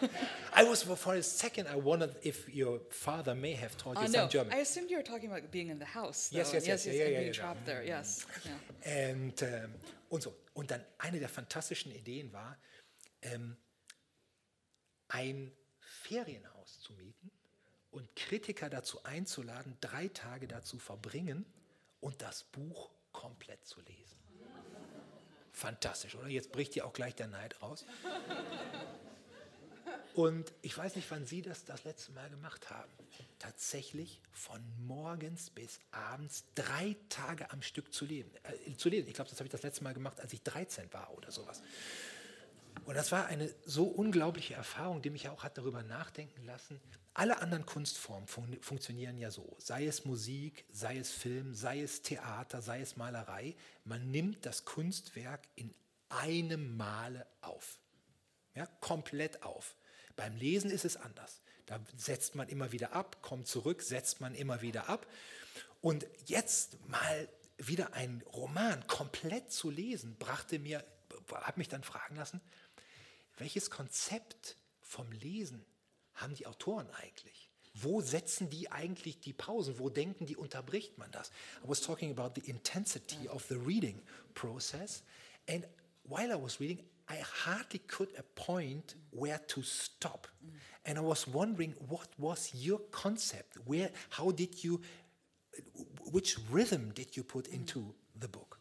I was for a second. I wondered if your father may have taught you Uh, some no, German. I assumed you were talking about being in the house. Yes, though, yes, and yes, yeah, yeah, and yeah, being yeah. trapped there. Yes. Yeah. Und, ähm, und so. Und dann eine der fantastischen Ideen war, ähm, ein Ferienhaus zu mieten und Kritiker dazu einzuladen, drei Tage dazu verbringen und das Buch komplett zu lesen. Fantastisch, oder? Jetzt bricht hier auch gleich der Neid raus. Und ich weiß nicht, wann Sie das das letzte Mal gemacht haben. Tatsächlich von morgens bis abends drei Tage am Stück zu leben. Äh, zu lesen. Ich glaube, das habe ich das letzte Mal gemacht, als ich 13 war oder sowas. Und das war eine so unglaubliche Erfahrung, die mich auch hat darüber nachdenken lassen. Alle anderen Kunstformen fun funktionieren ja so. Sei es Musik, sei es Film, sei es Theater, sei es Malerei. Man nimmt das Kunstwerk in einem Male auf. Ja, komplett auf. Beim Lesen ist es anders. Da setzt man immer wieder ab, kommt zurück, setzt man immer wieder ab. Und jetzt mal wieder ein Roman komplett zu lesen, brachte mir, hat mich dann fragen lassen, welches Konzept vom Lesen haben die Autoren eigentlich? Wo setzen die eigentlich die Pausen? Wo denken die, unterbricht man das? I was talking about the intensity of the reading process. And while I was reading, I hardly could appoint where to stop. And I was wondering, what was your concept? Where, how did you, which rhythm did you put into the book?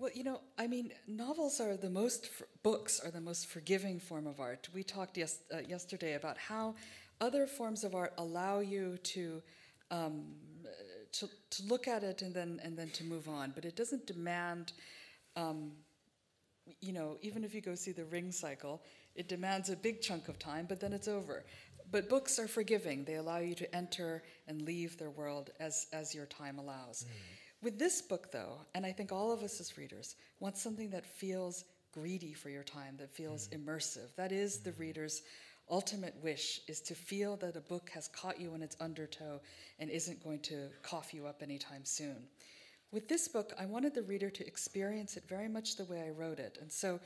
Well, you know, I mean, novels are the most, books are the most forgiving form of art. We talked yes, uh, yesterday about how other forms of art allow you to, um, to, to look at it and then, and then to move on, but it doesn't demand, um, you know, even if you go see the ring cycle, it demands a big chunk of time, but then it's over. But books are forgiving. They allow you to enter and leave their world as, as your time allows. With this book, though, and I think all of us as readers want something that feels greedy for your time, that feels mm. immersive. That is the mm-hmm. reader's ultimate wish is to feel that a book has caught you in its undertow and isn't going to cough you up anytime soon. With this book, I wanted the reader to experience it very much the way I wrote it. And so,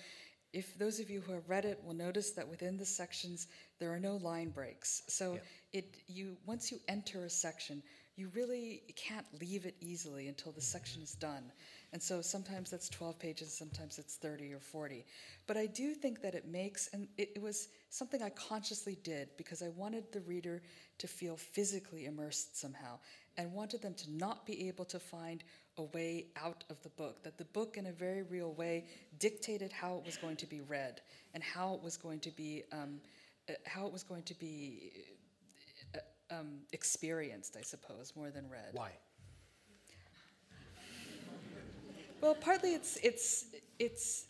if those of you who have read it will notice that within the sections there are no line breaks. So it you once you enter a section, you really can't leave it easily until the section is done. And so sometimes that's 12 pages, sometimes it's 30 or 40. But I do think that it makes, and it, it was something I consciously did because I wanted the reader to feel physically immersed somehow and wanted them to not be able to find a way out of the book. That the book, in a very real way, dictated how it was going to be read and how it was going to be, um, uh, how it was going to be um, experienced, I suppose, more than read. Why? Well, partly it's it's it's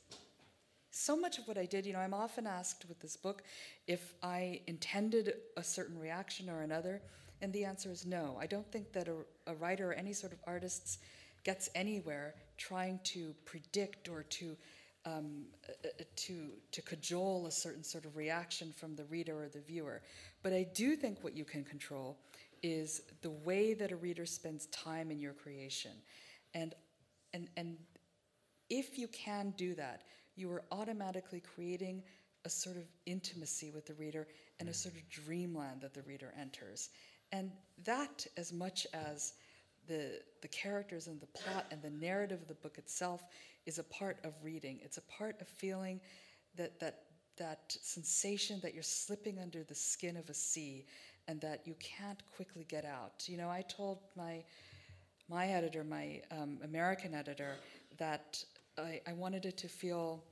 so much of what I did. You know, I'm often asked with this book if I intended a certain reaction or another, and the answer is no. I don't think that a, a writer or any sort of artist gets anywhere trying to predict or to um, uh, uh, to to cajole a certain sort of reaction from the reader or the viewer. But I do think what you can control is the way that a reader spends time in your creation. And, and, and if you can do that, you are automatically creating a sort of intimacy with the reader and a sort of dreamland that the reader enters. And that, as much as the, the characters and the plot and the narrative of the book itself, is a part of reading. It's a part of feeling that, that, that sensation that you're slipping under the skin of a sea and that you can't quickly get out. You know, I told my, my editor, my um, American editor, that I, I wanted it to feel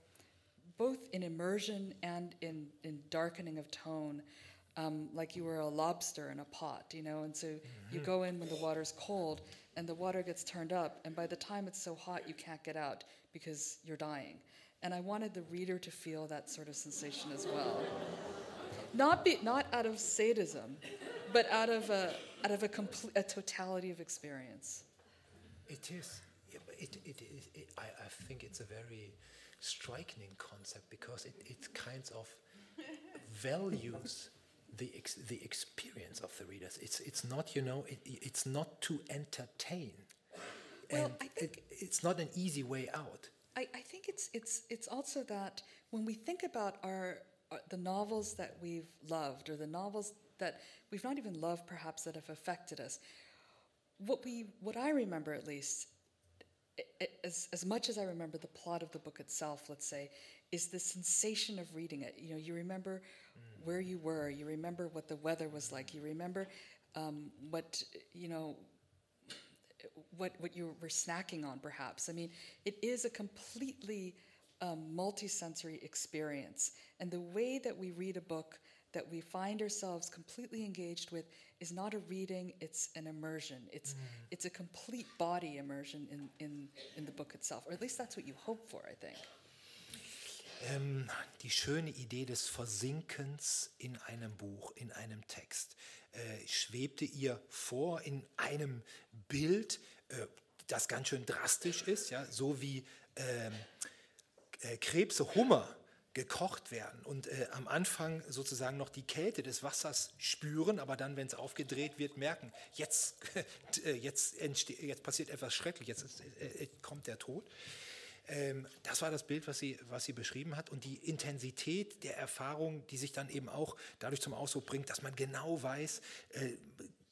both in immersion and in, in darkening of tone, um, like you were a lobster in a pot, you know. And so you go in when the water's cold, and the water gets turned up, and by the time it's so hot, you can't get out because you're dying. And I wanted the reader to feel that sort of sensation as well. Not, be, not out of sadism, but out of a, out of a, complete, a totality of experience. It is. It, it, it, it, I, I think it's a very striking concept because it, it kind of (laughs) values the, ex, the experience of the readers. It's, it's not, you know, it, it's not to entertain. Well, and I think- it, it's not an easy way out. I, I think it's, it's, it's also that when we think about our, uh, the novels that we've loved, or the novels that we've not even loved perhaps that have affected us, what, we, what I remember at least, as, as much as I remember the plot of the book itself, let's say, is the sensation of reading it. You know, you remember where you were, you remember what the weather was like, you remember um, what, you know, what, what you were snacking on, perhaps. I mean, it is a completely um, multisensory experience. And the way that we read a book that we find ourselves completely engaged with is not a reading, it's an immersion. It's, it's a complete body immersion in, in, in the book itself. Or at least that's what you hope for, I think. Ähm, die schöne Idee des Versinkens in einem Buch, in einem Text, äh, schwebte ihr vor in einem Bild, äh, das ganz schön drastisch ist, ja, so wie ähm, äh, Krebse, Hummer gekocht werden und äh, am Anfang sozusagen noch die Kälte des Wassers spüren, aber dann, wenn es aufgedreht wird, merken, jetzt, (laughs) äh, jetzt, jetzt passiert etwas Schreckliches, jetzt äh, äh, kommt der Tod. Ähm, das war das Bild, was sie, was sie beschrieben hat. Und die Intensität der Erfahrung, die sich dann eben auch dadurch zum Ausdruck bringt, dass man genau weiß, äh,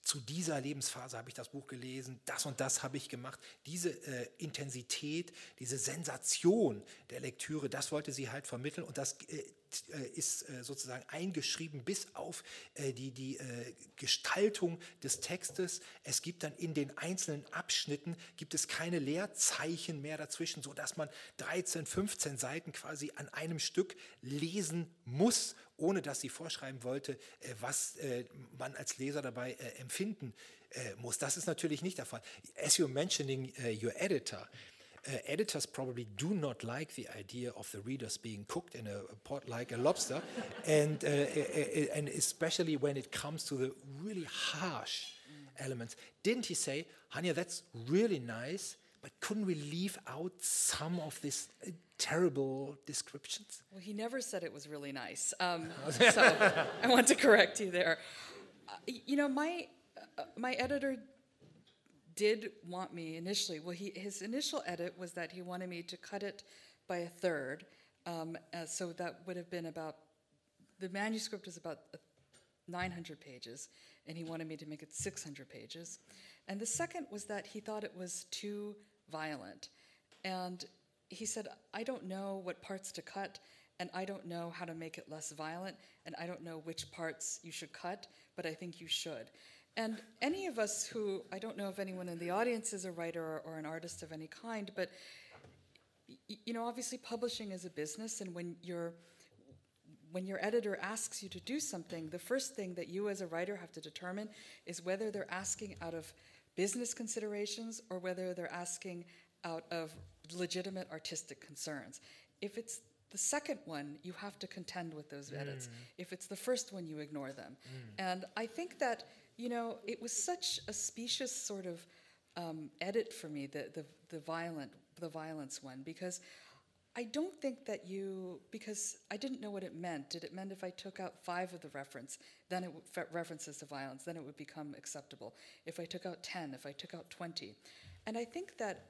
zu dieser Lebensphase habe ich das Buch gelesen, das und das habe ich gemacht. Diese äh, Intensität, diese Sensation der Lektüre, das wollte sie halt vermitteln und das äh, ist äh, sozusagen eingeschrieben bis auf äh, die, die äh, Gestaltung des Textes. Es gibt dann in den einzelnen Abschnitten gibt es keine Leerzeichen mehr dazwischen, sodass man 13, 15 Seiten quasi an einem Stück lesen muss, ohne dass sie vorschreiben wollte, äh, was äh, man als Leser dabei äh, empfinden äh, muss. Das ist natürlich nicht der Fall. As you're mentioning your editor, uh, editors probably do not like the idea of the readers being cooked in a pot like a lobster, (laughs) and uh, uh, uh, and especially when it comes to the really harsh elements. Didn't he say, Hanya, that's really nice, but couldn't we leave out some of these uh, terrible descriptions? Well, he never said it was really nice. Um, (laughs) so I want to correct you there. Uh, you know, my uh, my editor did want me initially. Well, he his initial edit was that he wanted me to cut it by a third. Um, uh, so that would have been about the manuscript is about uh, 900 pages, and he wanted me to make it 600 pages. And the second was that he thought it was too violent. And he said, I don't know what parts to cut, and I don't know how to make it less violent, and I don't know which parts you should cut, but I think you should. And any of us who, I don't know if anyone in the audience is a writer or, or an artist of any kind, but you know, obviously publishing is a business, and when you're when your editor asks you to do something, the first thing that you as a writer have to determine is whether they're asking out of business considerations or whether they're asking out of legitimate artistic concerns. If it's the second one, you have to contend with those edits. Mm. If it's the first one, you ignore them. Mm. And I think that, you know, it was such a specious sort of um, edit for me, the, the, the violent, the violence one, because I don't think that you, because I didn't know what it meant. Did it mean if I took out five of the reference, then it references to violence, then it would become acceptable? If I took out 10, if I took out 20. And I think that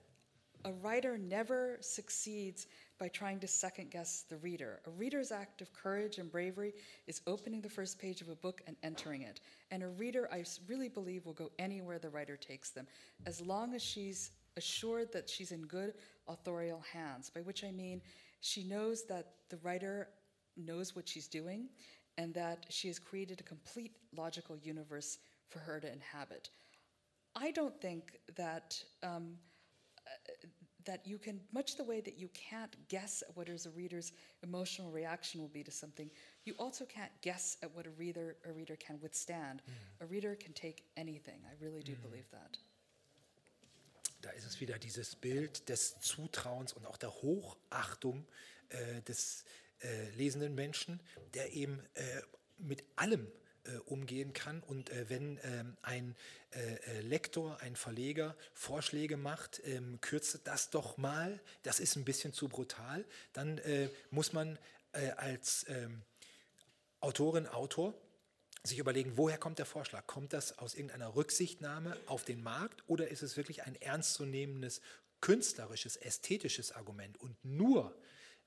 a writer never succeeds by trying to second guess the reader. A reader's act of courage and bravery is opening the first page of a book and entering it. And a reader, I really believe, will go anywhere the writer takes them, as long as she's assured that she's in good authorial hands, by which I mean she knows that the writer knows what she's doing and that she has created a complete logical universe for her to inhabit. I don't think that um, that you can, much the way that you can't guess at what is a reader's emotional reaction will be to something, you also can't guess at what a reader a reader can withstand. Hmm. A reader can take anything. I really do hmm. believe that. Da ist es wieder dieses Bild des Zutrauens und auch der Hochachtung äh, des äh, lesenden Menschen, der eben äh, mit allem äh, umgehen kann. Und äh, wenn ähm, ein äh, äh, Lektor, ein Verleger Vorschläge macht, ähm, kürze das doch mal, das ist ein bisschen zu brutal, dann äh, muss man äh, als ähm, Autorin, Autor sich überlegen, woher kommt der Vorschlag? Kommt das aus irgendeiner Rücksichtnahme auf den Markt oder ist es wirklich ein ernstzunehmendes künstlerisches, ästhetisches Argument? Und nur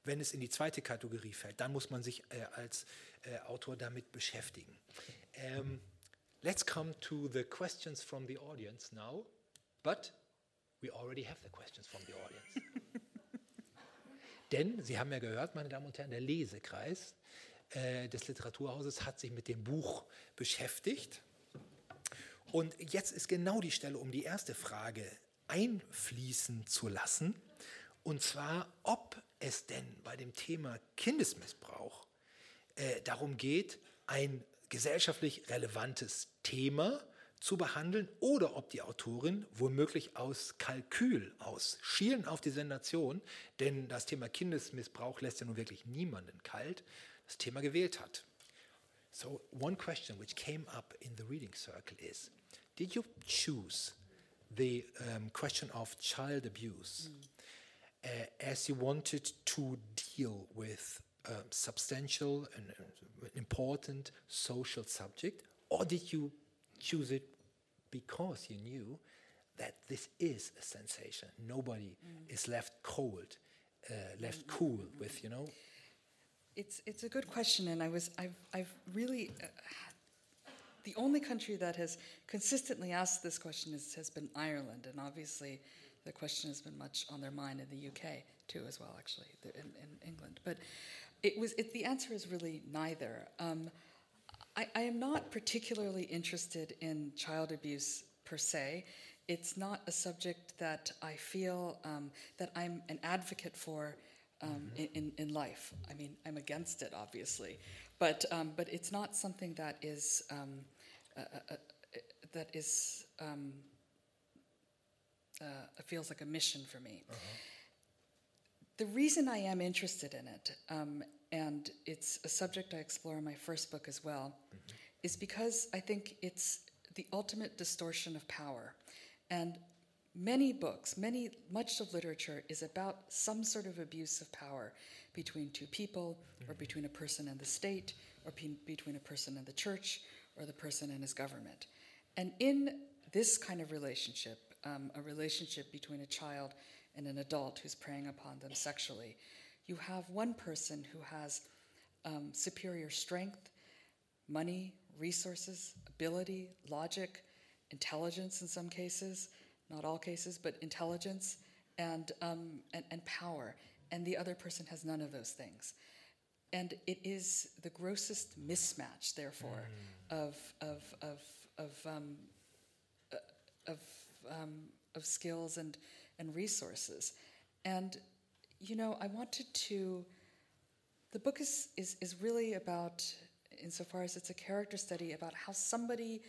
wenn es in die zweite Kategorie fällt, dann muss man sich äh, als äh, Autor damit beschäftigen. Ähm, let's come to the questions from the audience now, but we already have the questions from the audience. (laughs) Denn, Sie haben ja gehört, meine Damen und Herren, der Lesekreis äh, des Literaturhauses hat sich mit dem Buch beschäftigt. Und jetzt ist genau die Stelle, um die erste Frage einfließen zu lassen. Und zwar, ob es denn bei dem Thema Kindesmissbrauch äh, darum geht, ein gesellschaftlich relevantes Thema zu behandeln oder ob die Autorin womöglich aus Kalkül, aus Schielen auf die Sensation, denn das Thema Kindesmissbrauch lässt ja nun wirklich niemanden kalt, das Thema gewählt hat. So, one question which came up in the reading circle is Did you choose the um, question of child abuse uh, as you wanted to deal with a substantial and uh, important social subject, or did you choose it because you knew that this is a sensation? Nobody is left cold, uh, left cool with, you know, It's it's a good question, and I was I've I've really uh, the only country that has consistently asked this question is, has been Ireland, and obviously the question has been much on their mind in the UK too, as well, actually, in, in England. But it was it, the answer is really neither. Um, I, I am not particularly interested in child abuse per se. It's not a subject that I feel um, that I'm an advocate for um, in, in, in life. I mean, I'm against it, obviously, but um, but it's not something that is um, uh, uh, uh, that is um, uh, feels like a mission for me. The reason I am interested in it, um, and it's a subject I explore in my first book as well, is because I think it's the ultimate distortion of power. And many books, many much of literature is about some sort of abuse of power between two people, or between a person and the state, or pe- between a person and the church, or the person and his government. And in this kind of relationship, um, a relationship between a child and an adult who's preying upon them sexually, you have one person who has um, superior strength, money, resources, ability, logic, intelligence in some cases, not all cases, but intelligence and, um, and, and power. And the other person has none of those things. And it is the grossest mismatch, therefore, of, of, of, of, um, uh, of, um, of skills and, and resources. And, you know, I wanted to the book is, is, is really about, insofar as it's a character study, about how somebody,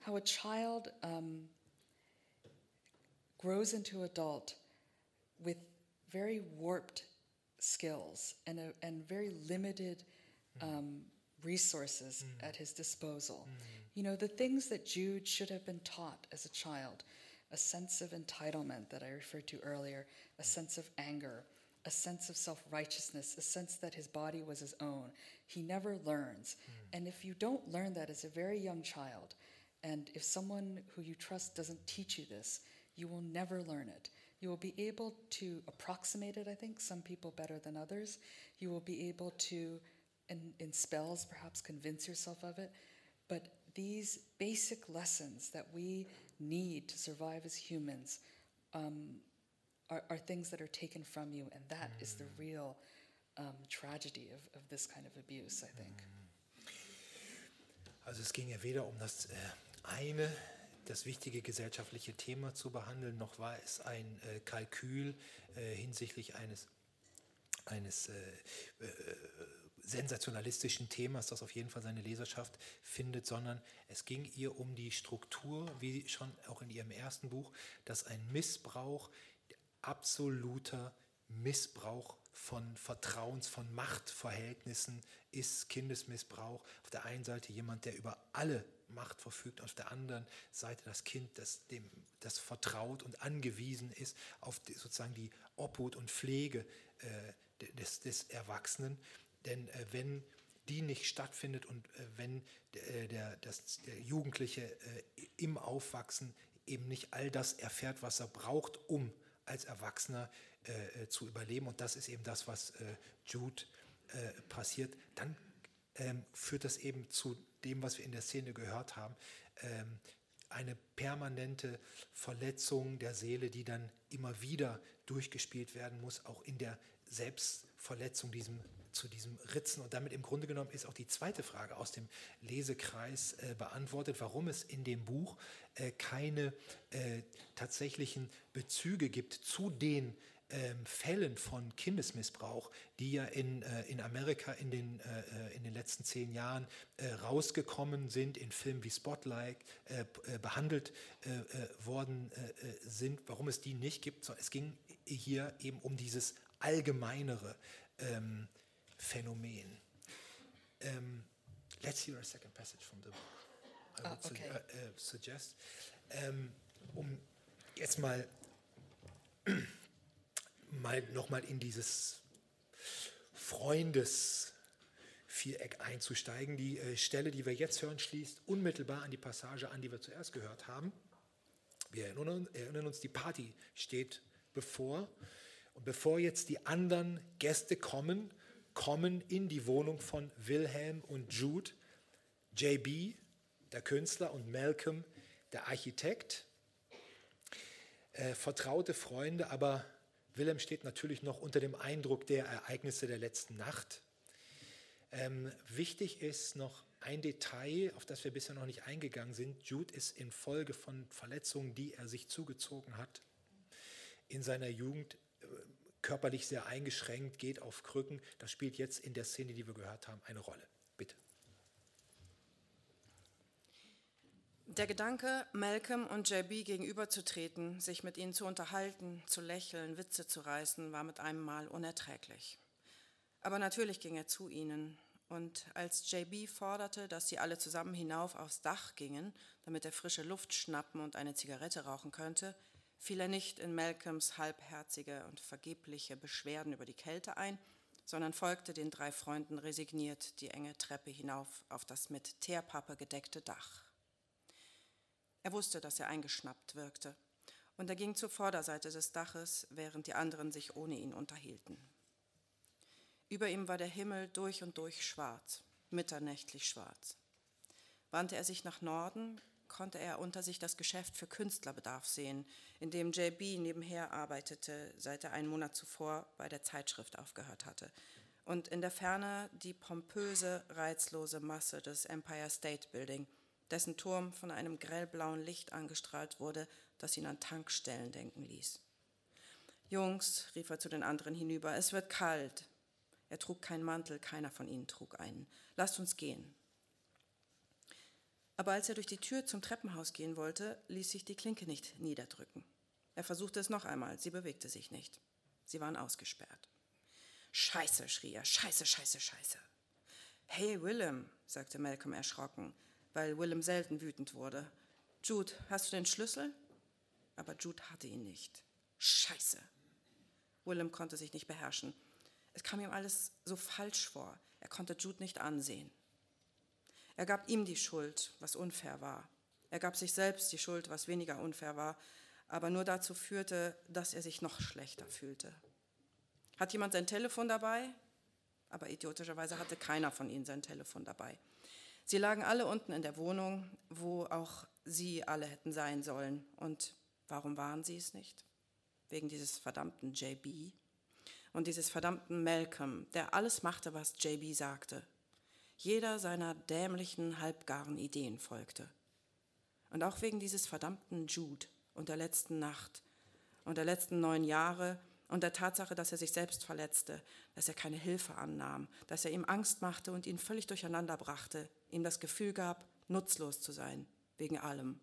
how a child um, grows into adult with very warped skills and, a, and very limited um, resources at his disposal. You know, the things that Jude should have been taught as a child a sense of entitlement that I referred to earlier, a sense of anger, a sense of self righteousness, a sense that his body was his own. He never learns. Hmm. And if you don't learn that as a very young child, and if someone who you trust doesn't teach you this, you will never learn it. You will be able to approximate it, I think, some people better than others. You will be able to, in, in spells, perhaps convince yourself of it. But these basic lessons that we need to survive as humans um, are, are things that are taken from you, and that is the real um, tragedy of, of this kind of abuse, I think. Also es ging ja weder um das äh, eine, das wichtige gesellschaftliche Thema zu behandeln, noch war es ein äh, Kalkül äh, hinsichtlich eines, eines äh, äh, sensationalistischen Themas, das auf jeden Fall seine Leserschaft findet, sondern es ging ihr um die Struktur, wie schon auch in ihrem ersten Buch, dass ein Missbrauch, absoluter Missbrauch von Vertrauens, von Machtverhältnissen ist Kindesmissbrauch. Auf der einen Seite jemand, der über alle Macht verfügt, auf der anderen Seite das Kind, das, dem, das vertraut und angewiesen ist auf die, sozusagen die Obhut und Pflege äh, des, des Erwachsenen. Denn äh, wenn die nicht stattfindet und äh, wenn der, der, das, der Jugendliche äh, im Aufwachsen eben nicht all das erfährt, was er braucht, um als Erwachsener äh, äh, zu überleben, und das ist eben das, was äh, Jude äh, passiert, dann ähm, führt das eben zu dem, was wir in der Szene gehört haben, ähm, eine permanente Verletzung der Seele, die dann immer wieder durchgespielt werden muss, auch in der Selbstverletzung diesem, zu diesem Ritzen. Und damit im Grunde genommen ist auch die zweite Frage aus dem Lesekreis äh, beantwortet, warum es in dem Buch äh, keine äh, tatsächlichen Bezüge gibt zu den ähm, Fällen von Kindesmissbrauch, die ja in, äh, in Amerika in den, äh, in den letzten zehn Jahren äh, rausgekommen sind, in Filmen wie Spotlight äh, äh, behandelt äh, worden sind, warum es die nicht gibt. Es ging hier eben um dieses allgemeinere ähm, Phänomen. Um, let's hear a second passage from the book. I Ah, would su- okay. uh, uh, suggest. Ähm, um jetzt mal (clears throat) mal nochmal in dieses Freundesviereck einzusteigen. Die äh, Stelle, die wir jetzt hören, schließt unmittelbar an die Passage an, die wir zuerst gehört haben. Wir erinnern, erinnern uns, die Party steht bevor. Und bevor jetzt die anderen Gäste kommen, kommen in die Wohnung von Wilhelm und Jude, JB, der Künstler, und Malcolm, der Architekt. Äh, vertraute Freunde, aber Wilhelm steht natürlich noch unter dem Eindruck der Ereignisse der letzten Nacht. Ähm, wichtig ist noch ein Detail, auf das wir bisher noch nicht eingegangen sind. Jude ist infolge von Verletzungen, die er sich zugezogen hat, in seiner Jugend körperlich sehr eingeschränkt, geht auf Krücken. Das spielt jetzt in der Szene, die wir gehört haben, eine Rolle. Bitte. Der Gedanke, Malcolm und JB gegenüberzutreten, sich mit ihnen zu unterhalten, zu lächeln, Witze zu reißen, war mit einem Mal unerträglich. Aber natürlich ging er zu ihnen, und als JB forderte, dass sie alle zusammen hinauf aufs Dach gingen, damit er frische Luft schnappen und eine Zigarette rauchen könnte, fiel er nicht in Malcolms halbherzige und vergebliche Beschwerden über die Kälte ein, sondern folgte den drei Freunden resigniert die enge Treppe hinauf auf das mit Teerpappe gedeckte Dach. Er wusste, dass er eingeschnappt wirkte, und er ging zur Vorderseite des Daches, während die anderen sich ohne ihn unterhielten. Über ihm war der Himmel durch und durch schwarz, mitternächtlich schwarz. Wandte er sich nach Norden, konnte er unter sich das Geschäft für Künstlerbedarf sehen, in dem JB nebenher arbeitete, seit er einen Monat zuvor bei der Zeitschrift aufgehört hatte, und in der Ferne die pompöse, reizlose Masse des Empire State Building, dessen Turm von einem grellblauen Licht angestrahlt wurde, das ihn an Tankstellen denken ließ. Jungs, rief er zu den anderen hinüber, es wird kalt. Er trug keinen Mantel, keiner von ihnen trug einen. Lasst uns gehen. Aber als er durch die Tür zum Treppenhaus gehen wollte, ließ sich die Klinke nicht niederdrücken. Er versuchte es noch einmal, sie bewegte sich nicht. Sie waren ausgesperrt. Scheiße, schrie er, scheiße, scheiße, scheiße. Hey, Willem, sagte Malcolm erschrocken, weil Willem selten wütend wurde. Jude, hast du den Schlüssel? Aber Jude hatte ihn nicht. Scheiße. Willem konnte sich nicht beherrschen. Es kam ihm alles so falsch vor. Er konnte Jude nicht ansehen. Er gab ihm die Schuld, was unfair war. Er gab sich selbst die Schuld, was weniger unfair war. aber nur dazu führte, dass er sich noch schlechter fühlte. Hat jemand sein Telefon dabei? Aber idiotischerweise hatte keiner von ihnen sein Telefon dabei. Sie lagen alle unten in der Wohnung, wo auch sie alle hätten sein sollen. Und warum waren sie es nicht? Wegen dieses verdammten JB und dieses verdammten Malcolm, der alles machte, was JB sagte. Jeder seiner dämlichen, halbgaren Ideen folgte. Und auch wegen dieses verdammten Jude und der letzten Nacht und der letzten neun Jahre und der Tatsache, dass er sich selbst verletzte, dass er keine Hilfe annahm, dass er ihm Angst machte und ihn völlig durcheinander brachte, ihm das Gefühl gab, nutzlos zu sein, wegen allem.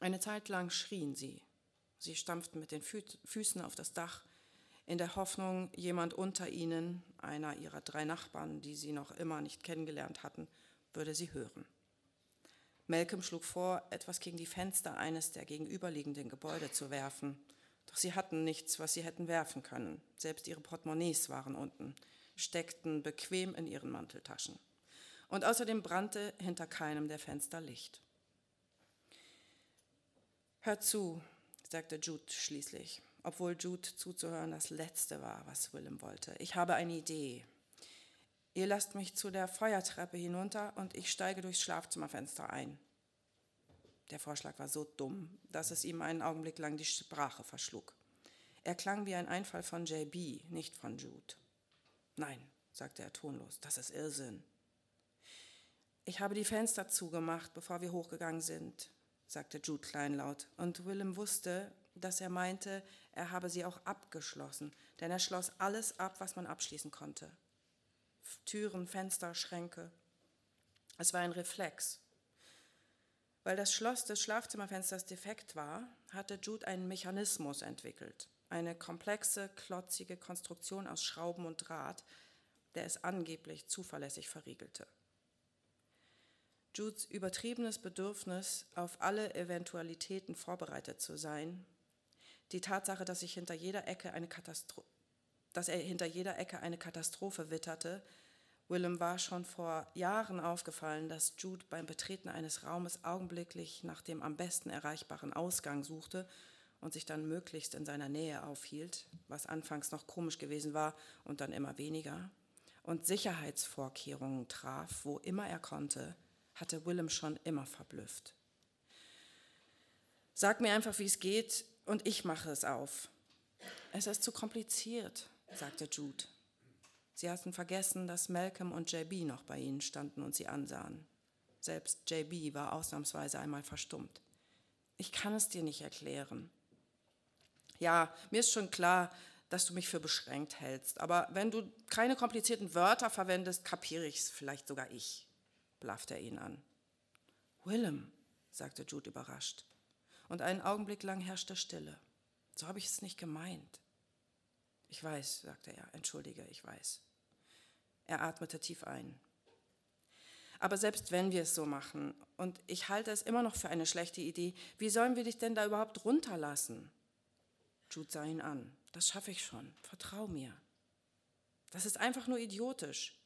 Eine Zeit lang schrien sie. Sie stampften mit den Füßen auf das Dach, in der Hoffnung, jemand unter ihnen, einer ihrer drei Nachbarn, die sie noch immer nicht kennengelernt hatten, würde sie hören. Malcolm schlug vor, etwas gegen die Fenster eines der gegenüberliegenden Gebäude zu werfen. Doch sie hatten nichts, was sie hätten werfen können. Selbst ihre Portemonnaies waren unten, steckten bequem in ihren Manteltaschen. Und außerdem brannte hinter keinem der Fenster Licht. Hör zu, sagte Jude schließlich, obwohl Jude zuzuhören das Letzte war, was Willem wollte. Ich habe eine Idee. Ihr lasst mich zu der Feuertreppe hinunter und ich steige durchs Schlafzimmerfenster ein. Der Vorschlag war so dumm, dass es ihm einen Augenblick lang die Sprache verschlug. Er klang wie ein Einfall von JB, nicht von Jude. Nein, sagte er tonlos, das ist Irrsinn. Ich habe die Fenster zugemacht, bevor wir hochgegangen sind, sagte Jude kleinlaut, und Willem wusste, dass er meinte, er habe sie auch abgeschlossen, denn er schloss alles ab, was man abschließen konnte. Türen, Fenster, Schränke. Es war ein Reflex. Weil das Schloss des Schlafzimmerfensters defekt war, hatte Jude einen Mechanismus entwickelt. Eine komplexe, klotzige Konstruktion aus Schrauben und Draht, der es angeblich zuverlässig verriegelte. Judes übertriebenes Bedürfnis, auf alle Eventualitäten vorbereitet zu sein, die Tatsache, dass, sich hinter jeder Ecke eine Katastro dass er hinter jeder Ecke eine Katastrophe witterte, Willem war schon vor Jahren aufgefallen, dass Jude beim Betreten eines Raumes augenblicklich nach dem am besten erreichbaren Ausgang suchte und sich dann möglichst in seiner Nähe aufhielt, was anfangs noch komisch gewesen war und dann immer weniger, und Sicherheitsvorkehrungen traf, wo immer er konnte, hatte Willem schon immer verblüfft. Sag mir einfach, wie es geht, und ich mache es auf. Es ist zu kompliziert, sagte Jude. Sie hatten vergessen, dass Malcolm und JB noch bei ihnen standen und sie ansahen. Selbst JB war ausnahmsweise einmal verstummt. Ich kann es dir nicht erklären. Ja, mir ist schon klar, dass du mich für beschränkt hältst, aber wenn du keine komplizierten Wörter verwendest, kapiere ich es vielleicht sogar ich, blaffte er ihn an. Willem, sagte Jude überrascht. Und einen Augenblick lang herrschte Stille. So habe ich es nicht gemeint. Ich weiß, sagte er, entschuldige, ich weiß. Er atmete tief ein. Aber selbst wenn wir es so machen, und ich halte es immer noch für eine schlechte Idee, wie sollen wir dich denn da überhaupt runterlassen? Jude sah ihn an. Das schaffe ich schon. Vertrau mir. Das ist einfach nur idiotisch.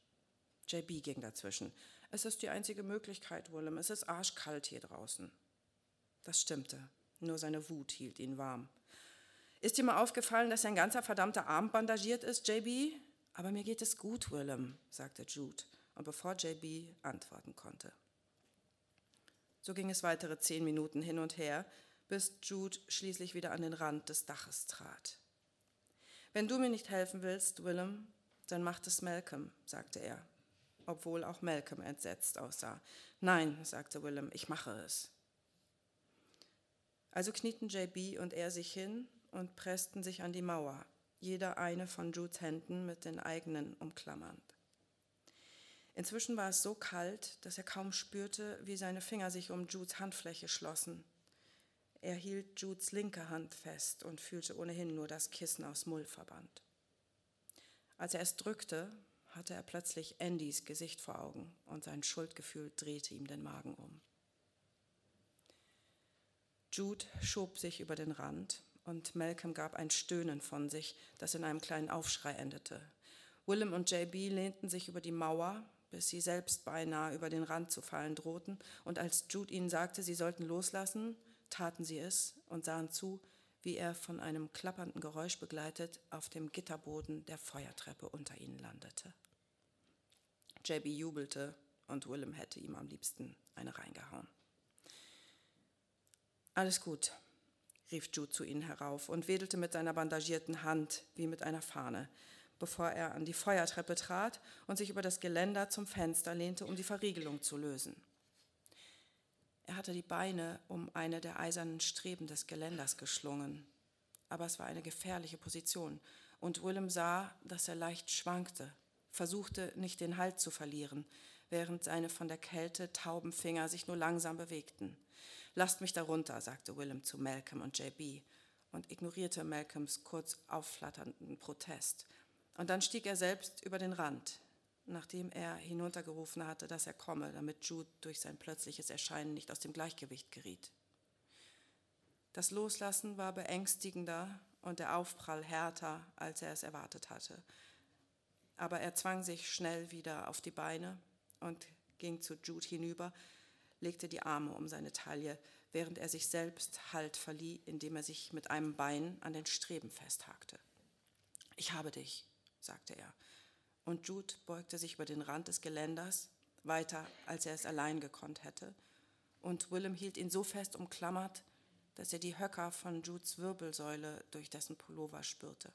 JB ging dazwischen. Es ist die einzige Möglichkeit, Willem. Es ist arschkalt hier draußen. Das stimmte. Nur seine Wut hielt ihn warm. Ist dir mal aufgefallen, dass sein ganzer verdammter Arm bandagiert ist, JB? Aber mir geht es gut, Willem, sagte Jude, und bevor JB antworten konnte. So ging es weitere zehn Minuten hin und her, bis Jude schließlich wieder an den Rand des Daches trat. Wenn du mir nicht helfen willst, Willem, dann macht es Malcolm, sagte er, obwohl auch Malcolm entsetzt aussah. Nein, sagte Willem, ich mache es. Also knieten JB und er sich hin und pressten sich an die Mauer, jeder eine von Judes Händen mit den eigenen umklammernd. Inzwischen war es so kalt, dass er kaum spürte, wie seine Finger sich um Judes Handfläche schlossen. Er hielt Judes linke Hand fest und fühlte ohnehin nur das Kissen aus Mullverband. Als er es drückte, hatte er plötzlich Andys Gesicht vor Augen und sein Schuldgefühl drehte ihm den Magen um. Jude schob sich über den Rand und Malcolm gab ein Stöhnen von sich, das in einem kleinen Aufschrei endete. Willem und JB lehnten sich über die Mauer, bis sie selbst beinahe über den Rand zu fallen drohten, und als Jude ihnen sagte, sie sollten loslassen, taten sie es und sahen zu, wie er von einem klappernden Geräusch begleitet auf dem Gitterboden der Feuertreppe unter ihnen landete. JB jubelte und Willem hätte ihm am liebsten eine reingehauen. Alles gut, rief Jude zu ihnen herauf und wedelte mit seiner bandagierten Hand wie mit einer Fahne, bevor er an die Feuertreppe trat und sich über das Geländer zum Fenster lehnte, um die Verriegelung zu lösen. Er hatte die Beine um eine der eisernen Streben des Geländers geschlungen, aber es war eine gefährliche Position, und Willem sah, dass er leicht schwankte, versuchte nicht den Halt zu verlieren, während seine von der Kälte tauben Finger sich nur langsam bewegten. Lasst mich darunter, sagte Willem zu Malcolm und JB und ignorierte Malcolms kurz aufflatternden Protest. Und dann stieg er selbst über den Rand, nachdem er hinuntergerufen hatte, dass er komme, damit Jude durch sein plötzliches Erscheinen nicht aus dem Gleichgewicht geriet. Das Loslassen war beängstigender und der Aufprall härter, als er es erwartet hatte. Aber er zwang sich schnell wieder auf die Beine und ging zu Jude hinüber, legte die Arme um seine Taille, während er sich selbst Halt verlieh, indem er sich mit einem Bein an den Streben festhakte. Ich habe dich, sagte er, und Jude beugte sich über den Rand des Geländers, weiter als er es allein gekonnt hätte, und Willem hielt ihn so fest umklammert, dass er die Höcker von Judes Wirbelsäule durch dessen Pullover spürte.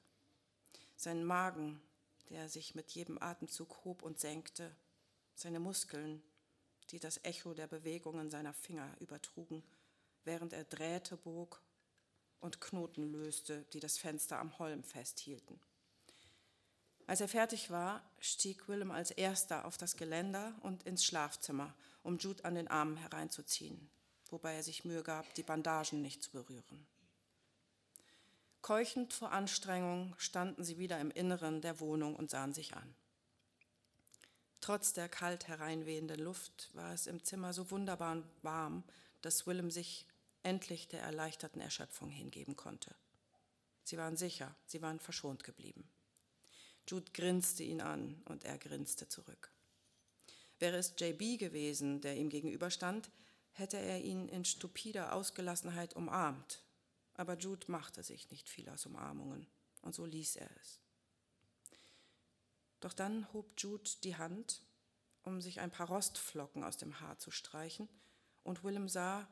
Sein Magen, der sich mit jedem Atemzug hob und senkte, seine Muskeln, die das Echo der Bewegungen seiner Finger übertrugen, während er Drähte bog und Knoten löste, die das Fenster am Holm festhielten. Als er fertig war, stieg Willem als erster auf das Geländer und ins Schlafzimmer, um Jude an den Armen hereinzuziehen, wobei er sich Mühe gab, die Bandagen nicht zu berühren. Keuchend vor Anstrengung standen sie wieder im Inneren der Wohnung und sahen sich an. Trotz der kalt hereinwehenden Luft war es im Zimmer so wunderbar warm, dass Willem sich endlich der erleichterten Erschöpfung hingeben konnte. Sie waren sicher, sie waren verschont geblieben. Jude grinste ihn an und er grinste zurück. Wäre es JB gewesen, der ihm gegenüberstand, hätte er ihn in stupider Ausgelassenheit umarmt. Aber Jude machte sich nicht viel aus Umarmungen und so ließ er es. Doch dann hob Jude die Hand, um sich ein paar Rostflocken aus dem Haar zu streichen, und Willem sah,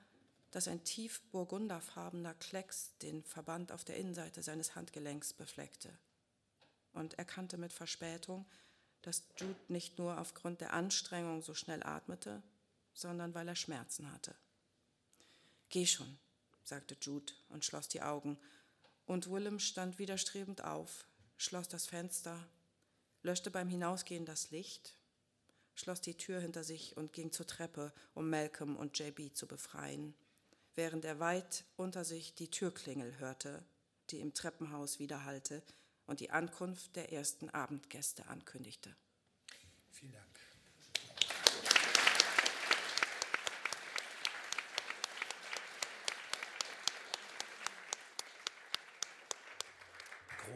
dass ein tief burgunderfarbener Klecks den Verband auf der Innenseite seines Handgelenks befleckte. Und erkannte mit Verspätung, dass Jude nicht nur aufgrund der Anstrengung so schnell atmete, sondern weil er Schmerzen hatte. Geh schon, sagte Jude und schloss die Augen, und Willem stand widerstrebend auf, schloss das Fenster löschte beim Hinausgehen das Licht, schloss die Tür hinter sich und ging zur Treppe, um Malcolm und JB zu befreien, während er weit unter sich die Türklingel hörte, die im Treppenhaus widerhallte und die Ankunft der ersten Abendgäste ankündigte. Vielen Dank.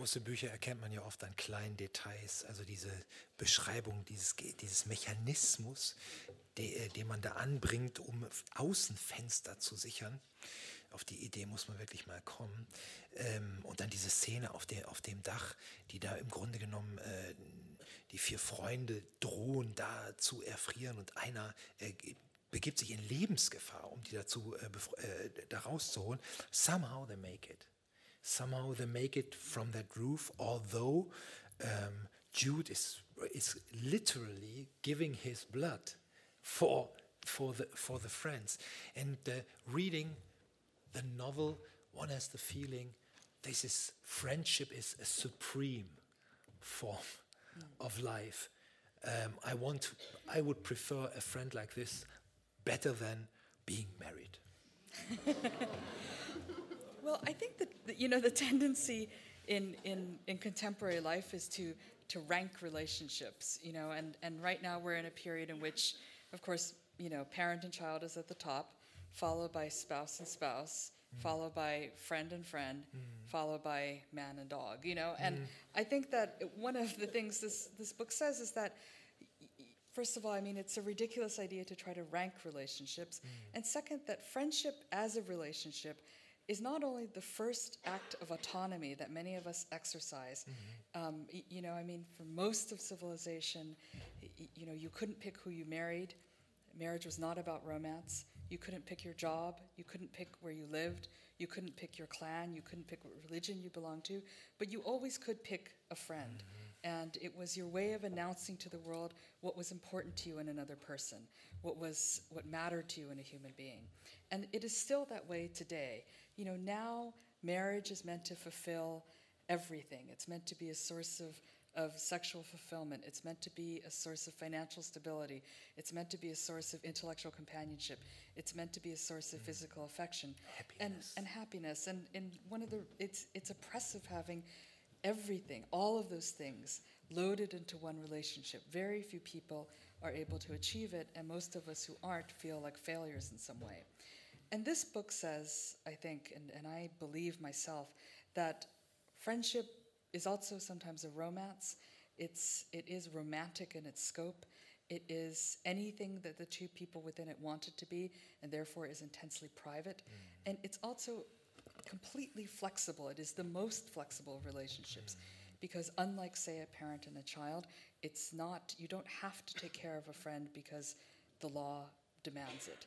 Große Bücher erkennt man ja oft an kleinen Details, also diese Beschreibung dieses, dieses Mechanismus, de, den man da anbringt, um Außenfenster zu sichern. Auf die Idee muss man wirklich mal kommen. Ähm, und dann diese Szene auf, der, auf dem Dach, die da im Grunde genommen äh, die vier Freunde drohen, da zu erfrieren und einer äh, begibt sich in Lebensgefahr, um die dazu äh, äh da rauszuholen. Somehow they make it somehow they make it from that roof, although um, Jude is, is literally giving his blood for, for, the, for the friends. And uh, reading the novel, one has the feeling this is friendship is a supreme form mm. of life. Um, I want, I would prefer a friend like this better than being married. (laughs) Well, I think that, you know the tendency in, in, in contemporary life is to to rank relationships, you know, and, and right now we're in a period in which, of course, you know, parent and child is at the top, followed by spouse and spouse, mm. followed by friend and friend, mm. followed by man and dog, you know. And mm. I think that one of the things this, this book says is that first of all, I mean, it's a ridiculous idea to try to rank relationships. And second, that friendship as a relationship is not only the first act of autonomy that many of us exercise. Um, you know, I mean, for most of civilization, you know, you couldn't pick who you married. Marriage was not about romance. You couldn't pick your job. You couldn't pick where you lived. You couldn't pick your clan. You couldn't pick what religion you belonged to. But you always could pick a friend. And it was your way of announcing to the world what was important to you in another person, what was what mattered to you in a human being. And it is still that way today. You know, now marriage is meant to fulfill everything. It's meant to be a source of, of sexual fulfillment. It's meant to be a source of financial stability. It's meant to be a source of intellectual companionship. It's meant to be a source of mm. physical affection and, Happiness. and happiness. And, and one of the it's it's oppressive having everything, all of those things loaded into one relationship. Very few people are able to achieve it, and most of us who aren't feel like failures in some way. And this book says, I think, and, and I believe myself, that friendship is also sometimes a romance. It's, it is romantic in its scope. It is anything that the two people within it want it to be, and therefore is intensely private. Mm. And it's also completely flexible. It is the most flexible of relationships. Mm. Because unlike, say, a parent and a child, it's not, you don't have to take care of a friend because the law demands it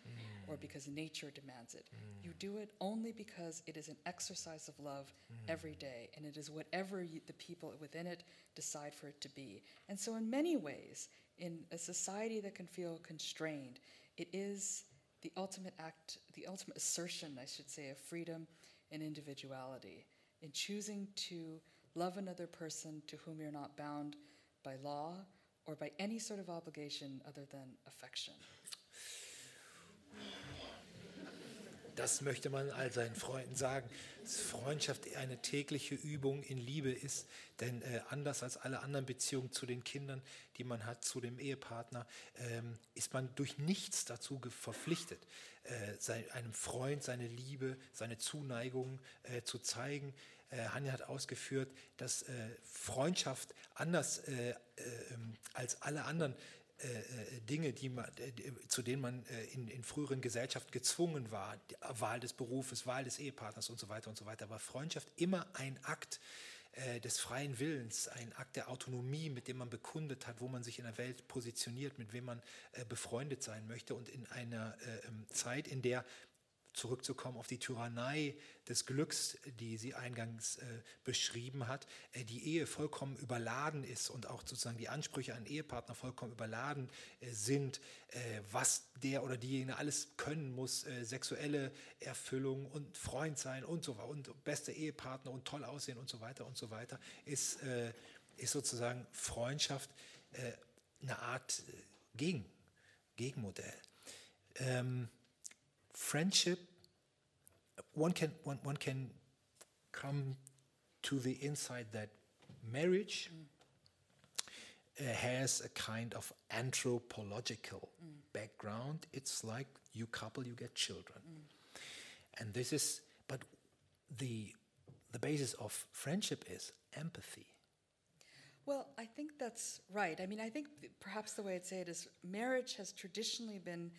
or mm. because nature demands it. Mm. You do it only because it is an exercise of love mm. every day, and it is whatever you, the people within it decide for it to be. And so, in many ways, in a society that can feel constrained, it is the ultimate act, the ultimate assertion, I should say, of freedom and individuality in choosing to love another person to whom you're not bound by law or by any sort of obligation other than affection. Das möchte man all seinen Freunden sagen, dass Freundschaft eine tägliche Übung in Liebe ist. Denn äh, anders als alle anderen Beziehungen zu den Kindern, die man hat, zu dem Ehepartner, ähm, ist man durch nichts dazu verpflichtet, äh, sein, einem Freund seine Liebe, seine Zuneigung äh, zu zeigen. Äh, Hanja hat ausgeführt, dass äh, Freundschaft anders äh, äh, ähm, als alle anderen Dinge, die man, äh, zu denen man äh, in, in früheren Gesellschaften gezwungen war, Wahl des Berufes, Wahl des Ehepartners und so weiter und so weiter, war Freundschaft immer ein Akt äh, des freien Willens, ein Akt der Autonomie, mit dem man bekundet hat, wo man sich in der Welt positioniert, mit wem man äh, befreundet sein möchte. Und in einer äh, ähm, Zeit, in der zurückzukommen auf die Tyrannei des Glücks, die sie eingangs äh, beschrieben hat, äh, die Ehe vollkommen überladen ist und auch sozusagen die Ansprüche an Ehepartner vollkommen überladen äh, sind, äh, was der oder diejenige alles können muss, äh, sexuelle Erfüllung und Freund sein und so weiter und beste Ehepartner und toll aussehen und so weiter und so weiter, ist, äh, ist sozusagen Freundschaft eine Art Gegen, Gegenmodell. Ähm, friendship one can one, one can come to the insight that marriage mm. uh, has a kind of anthropological mm. background. It's like you couple you get children. Mm. And this is but the the basis of friendship is empathy. Well, I think that's right. I mean, I think perhaps the way I'd say it is marriage has traditionally been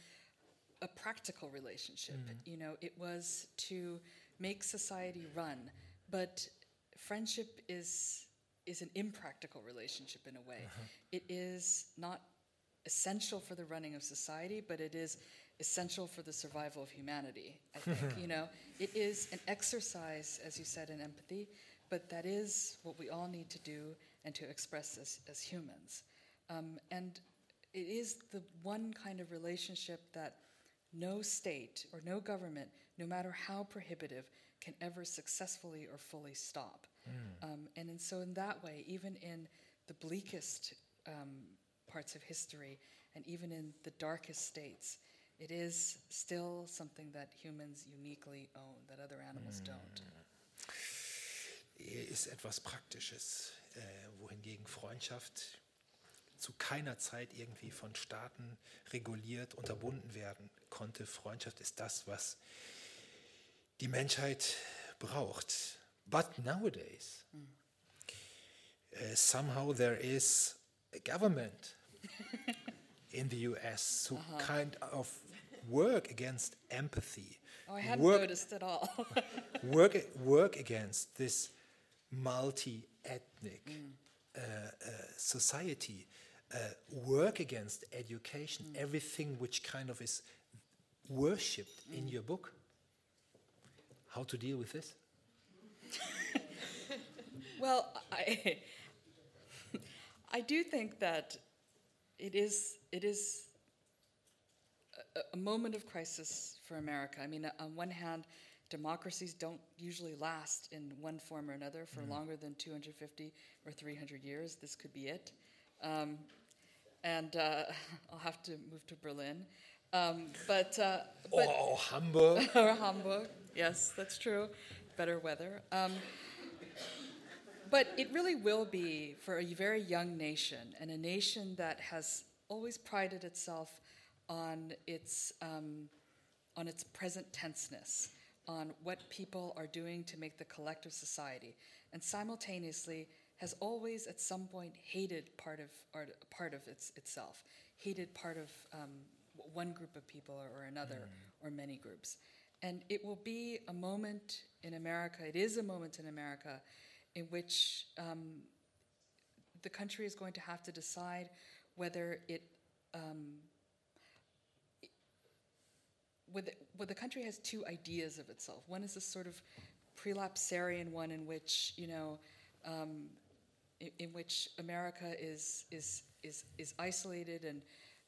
a practical relationship. You know, it was to make society run, but friendship is is an impractical relationship in a way. It is not essential for the running of society, but it is essential for the survival of humanity. I (laughs) think you know it is an exercise, as you said, in empathy, but that is what we all need to do and to express as, as humans. Um, and it is the one kind of relationship that no state or no government, no matter how prohibitive, can ever successfully or fully stop. Um, and, and so, in that way, even in the bleakest um, parts of history and even in the darkest states, it is still something that humans uniquely own that other animals don't. Ehe ist etwas Praktisches, äh, wohingegen Freundschaft zu keiner Zeit irgendwie von Staaten reguliert, unterbunden werden konnte. Freundschaft ist das, was die Menschheit braucht. But nowadays, uh, somehow there is a government (laughs) in the US who kind of work against empathy. Oh, I hadn't work, noticed at all. (laughs) work, work against this multi ethnic uh, uh, society, uh, work against education, everything which kind of is worshipped in your book. How to deal with this? (laughs) Well, I, (laughs) I do think that it is, it is a, a moment of crisis for America. I mean, on one hand, democracies don't usually last in one form or another for longer than 250 or 300 years. This could be it. Um, and uh, (laughs) I'll have to move to Berlin. Um, but, uh, but oh, Hamburg. (laughs) or Hamburg. Yes, that's true. Better weather. Um, but it really will be for a very young nation, and a nation that has always prided itself on its um, on its present tenseness, on what people are doing to make the collective society, and simultaneously has always at some point hated part of art, part of its, itself, hated part of um, one group of people or, or another, or many groups. And it will be a moment in America, it is a moment in America in which um, the country is going to have to decide whether it um, where the, where the country has two ideas of itself. One is this sort of prelapsarian one in which you know, um, in, in which America is is is is isolated and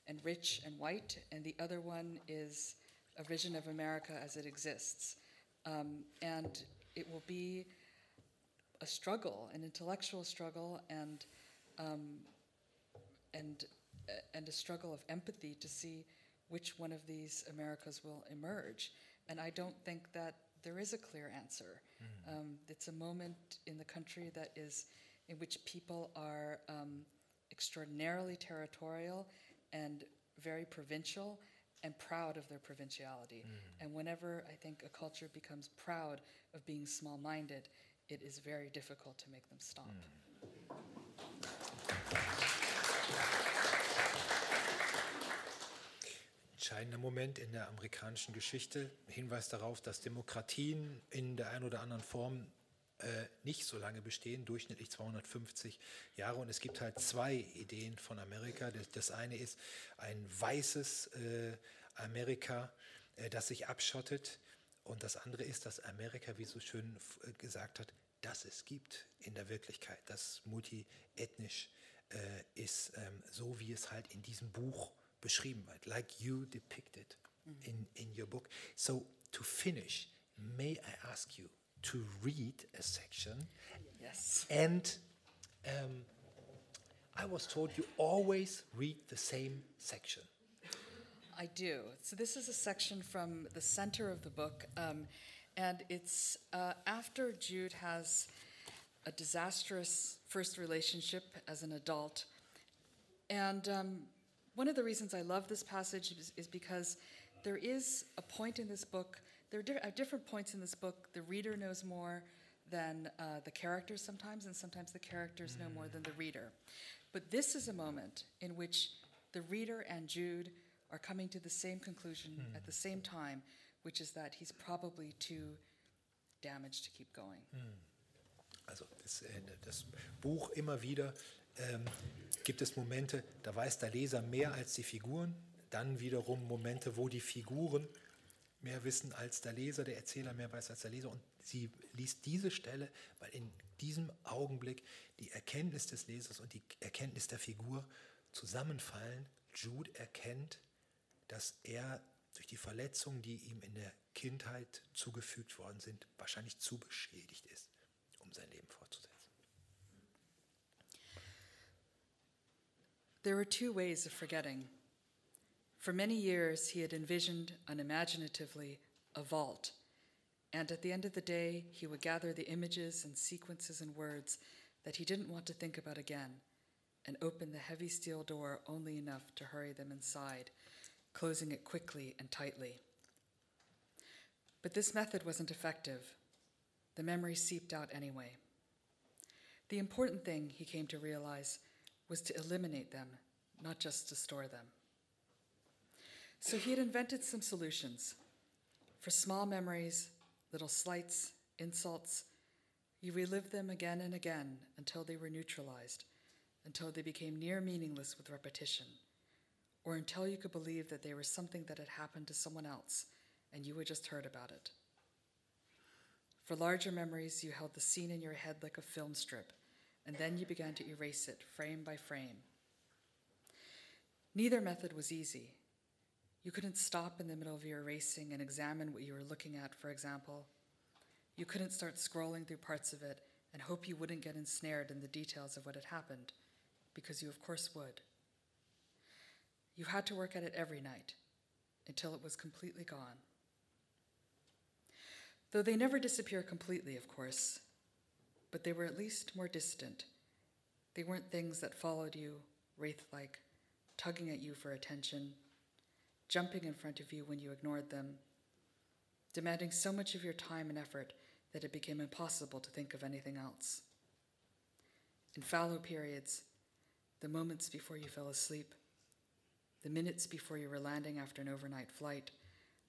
and rich and white, and the other one is a vision of America as it exists, um, and it will be a struggle, an intellectual struggle, and um, and and a struggle of empathy to see which one of these Americas will emerge. And I don't think that there is a clear answer. Um, it's a moment in the country that is in which people are um, extraordinarily territorial and very provincial and proud of their provinciality. And whenever I think a culture becomes proud of being small minded, it is very difficult to make them stop. entscheidender Moment in der amerikanischen Geschichte. Hinweis darauf, dass Demokratien in der einen oder anderen Form äh, nicht so lange bestehen, durchschnittlich 250 Jahre. Und es gibt halt zwei Ideen von Amerika. Das, das eine ist ein weißes äh, Amerika, äh, das sich abschottet. Und das andere ist, dass Amerika, wie so schön äh, gesagt hat, das es gibt in der Wirklichkeit, das multiethnisch äh, ist, ähm, so wie es halt in diesem Buch beschrieben wird, like you depicted in, in your book. So to finish, may I ask you to read a section? Yes. And um, I was told you always read the same section. I do. So this is a section from the center of the book, um, and it's uh, after Jude has a disastrous first relationship as an adult. And um, one of the reasons I love this passage is, is because there is a point in this book, there are at uh, different points in this book, the reader knows more than uh, the characters sometimes, and sometimes the characters know more than the reader. But this is a moment in which the reader and Jude are coming to the same conclusion hmm. at the same time, which is that he's probably too damaged to keep going. Hmm. Also das, äh, das Buch immer wieder ähm, gibt es Momente, da weiß der Leser mehr als die Figuren, dann wiederum Momente, wo die Figuren mehr wissen als der Leser, der Erzähler mehr weiß als der Leser. Und sie liest diese Stelle, weil in diesem Augenblick die Erkenntnis des Lesers und die Erkenntnis der Figur zusammenfallen. Jude erkennt, dass er durch die Verletzungen, die ihm in der Kindheit zugefügt worden sind, wahrscheinlich zu beschädigt ist, um sein Leben fortzusetzen. There are two ways of forgetting. For many years, he had envisioned unimaginatively a vault, and at the end of the day, he would gather the images and sequences and words that he didn't want to think about again and open the heavy steel door only enough to hurry them inside, closing it quickly and tightly. But this method wasn't effective. The memory seeped out anyway. The important thing, he came to realize, was to eliminate them, not just to store them. So he had invented some solutions. For small memories, little slights, insults, you relived them again and again until they were neutralized, until they became near meaningless with repetition, or until you could believe that they were something that had happened to someone else and you had just heard about it. For larger memories, you held the scene in your head like a film strip, and then you began to erase it frame by frame. Neither method was easy. You couldn't stop in the middle of your racing and examine what you were looking at, for example. You couldn't start scrolling through parts of it and hope you wouldn't get ensnared in the details of what had happened, because you, of course, would. You had to work at it every night until it was completely gone. Though they never disappear completely, of course, but they were at least more distant. They weren't things that followed you, wraith like, tugging at you for attention, jumping in front of you when you ignored them, demanding so much of your time and effort that it became impossible to think of anything else. In fallow periods, the moments before you fell asleep, the minutes before you were landing after an overnight flight,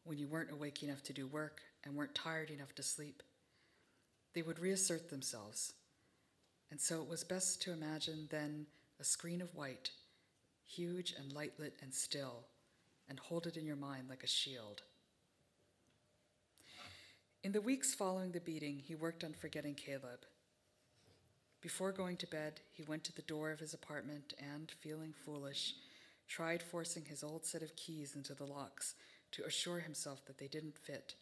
when you weren't awake enough to do work and weren't tired enough to sleep, they would reassert themselves. And so it was best to imagine then a screen of white, huge and light lit and still, and hold it in your mind like a shield. In the weeks following the beating, he worked on forgetting Caleb. Before going to bed, he went to the door of his apartment and, feeling foolish, tried forcing his old set of keys into the locks to assure himself that they didn't fit,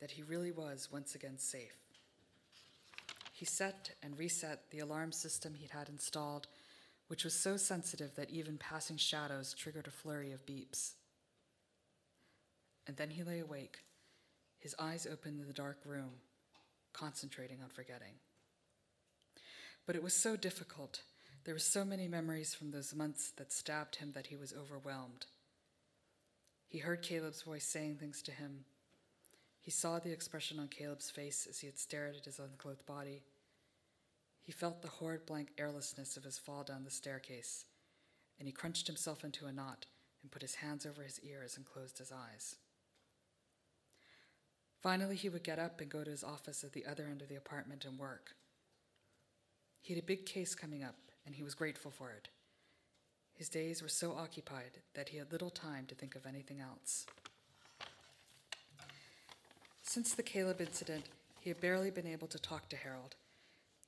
that he really was once again safe. He set and reset the alarm system he'd had installed, which was so sensitive that even passing shadows triggered a flurry of beeps. And then he lay awake, his eyes open in the dark room, concentrating on forgetting. But it was so difficult. There were so many memories from those months that stabbed him that he was overwhelmed. He heard Caleb's voice saying things to him. He saw the expression on Caleb's face as he had stared at his unclothed body. He felt the horrid blank airlessness of his fall down the staircase, and he crunched himself into a knot and put his hands over his ears and closed his eyes. Finally, he would get up and go to his office at the other end of the apartment and work. He had a big case coming up, and he was grateful for it. His days were so occupied that he had little time to think of anything else. Since the Caleb incident, he had barely been able to talk to Harold.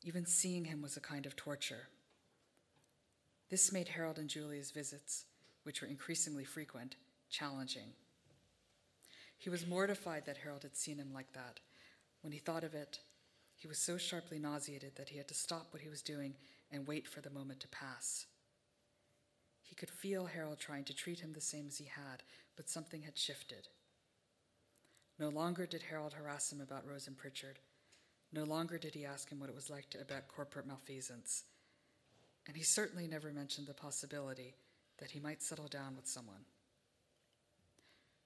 Even seeing him was a kind of torture. This made Harold and Julia's visits, which were increasingly frequent, challenging. He was mortified that Harold had seen him like that. When he thought of it, he was so sharply nauseated that he had to stop what he was doing and wait for the moment to pass. He could feel Harold trying to treat him the same as he had, but something had shifted. No longer did Harold harass him about Rose and Pritchard. No longer did he ask him what it was like to abet corporate malfeasance. And he certainly never mentioned the possibility that he might settle down with someone.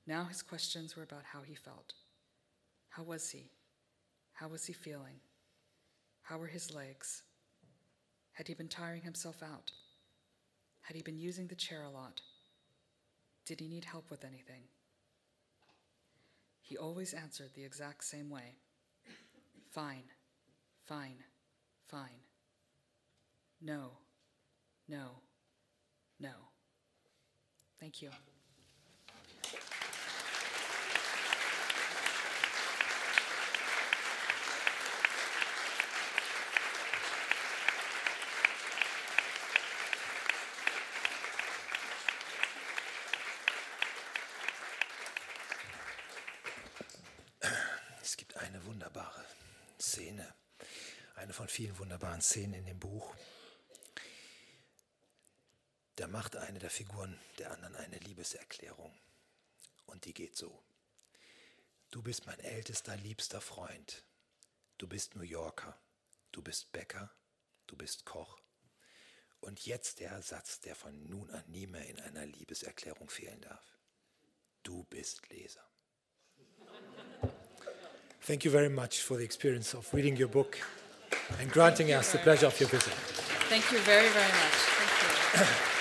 Now his questions were about how he felt. How was he? How was he feeling? How were his legs? Had he been tiring himself out? Had he been using the chair a lot? Did he need help with anything? He always answered the exact same way Fine, fine, fine. No, no, no. Thank you. Vielen wunderbaren Szenen in dem Buch. Da macht eine der Figuren der anderen eine Liebeserklärung. Und die geht so. Du bist mein ältester, liebster Freund. Du bist New Yorker. Du bist Bäcker. Du bist Koch. Und jetzt der Satz, der von nun an nie mehr in einer Liebeserklärung fehlen darf. Du bist Leser. Thank you very much for the experience of reading your book and granting us the pleasure of your visit. Thank you very, very much. Thank you. (laughs)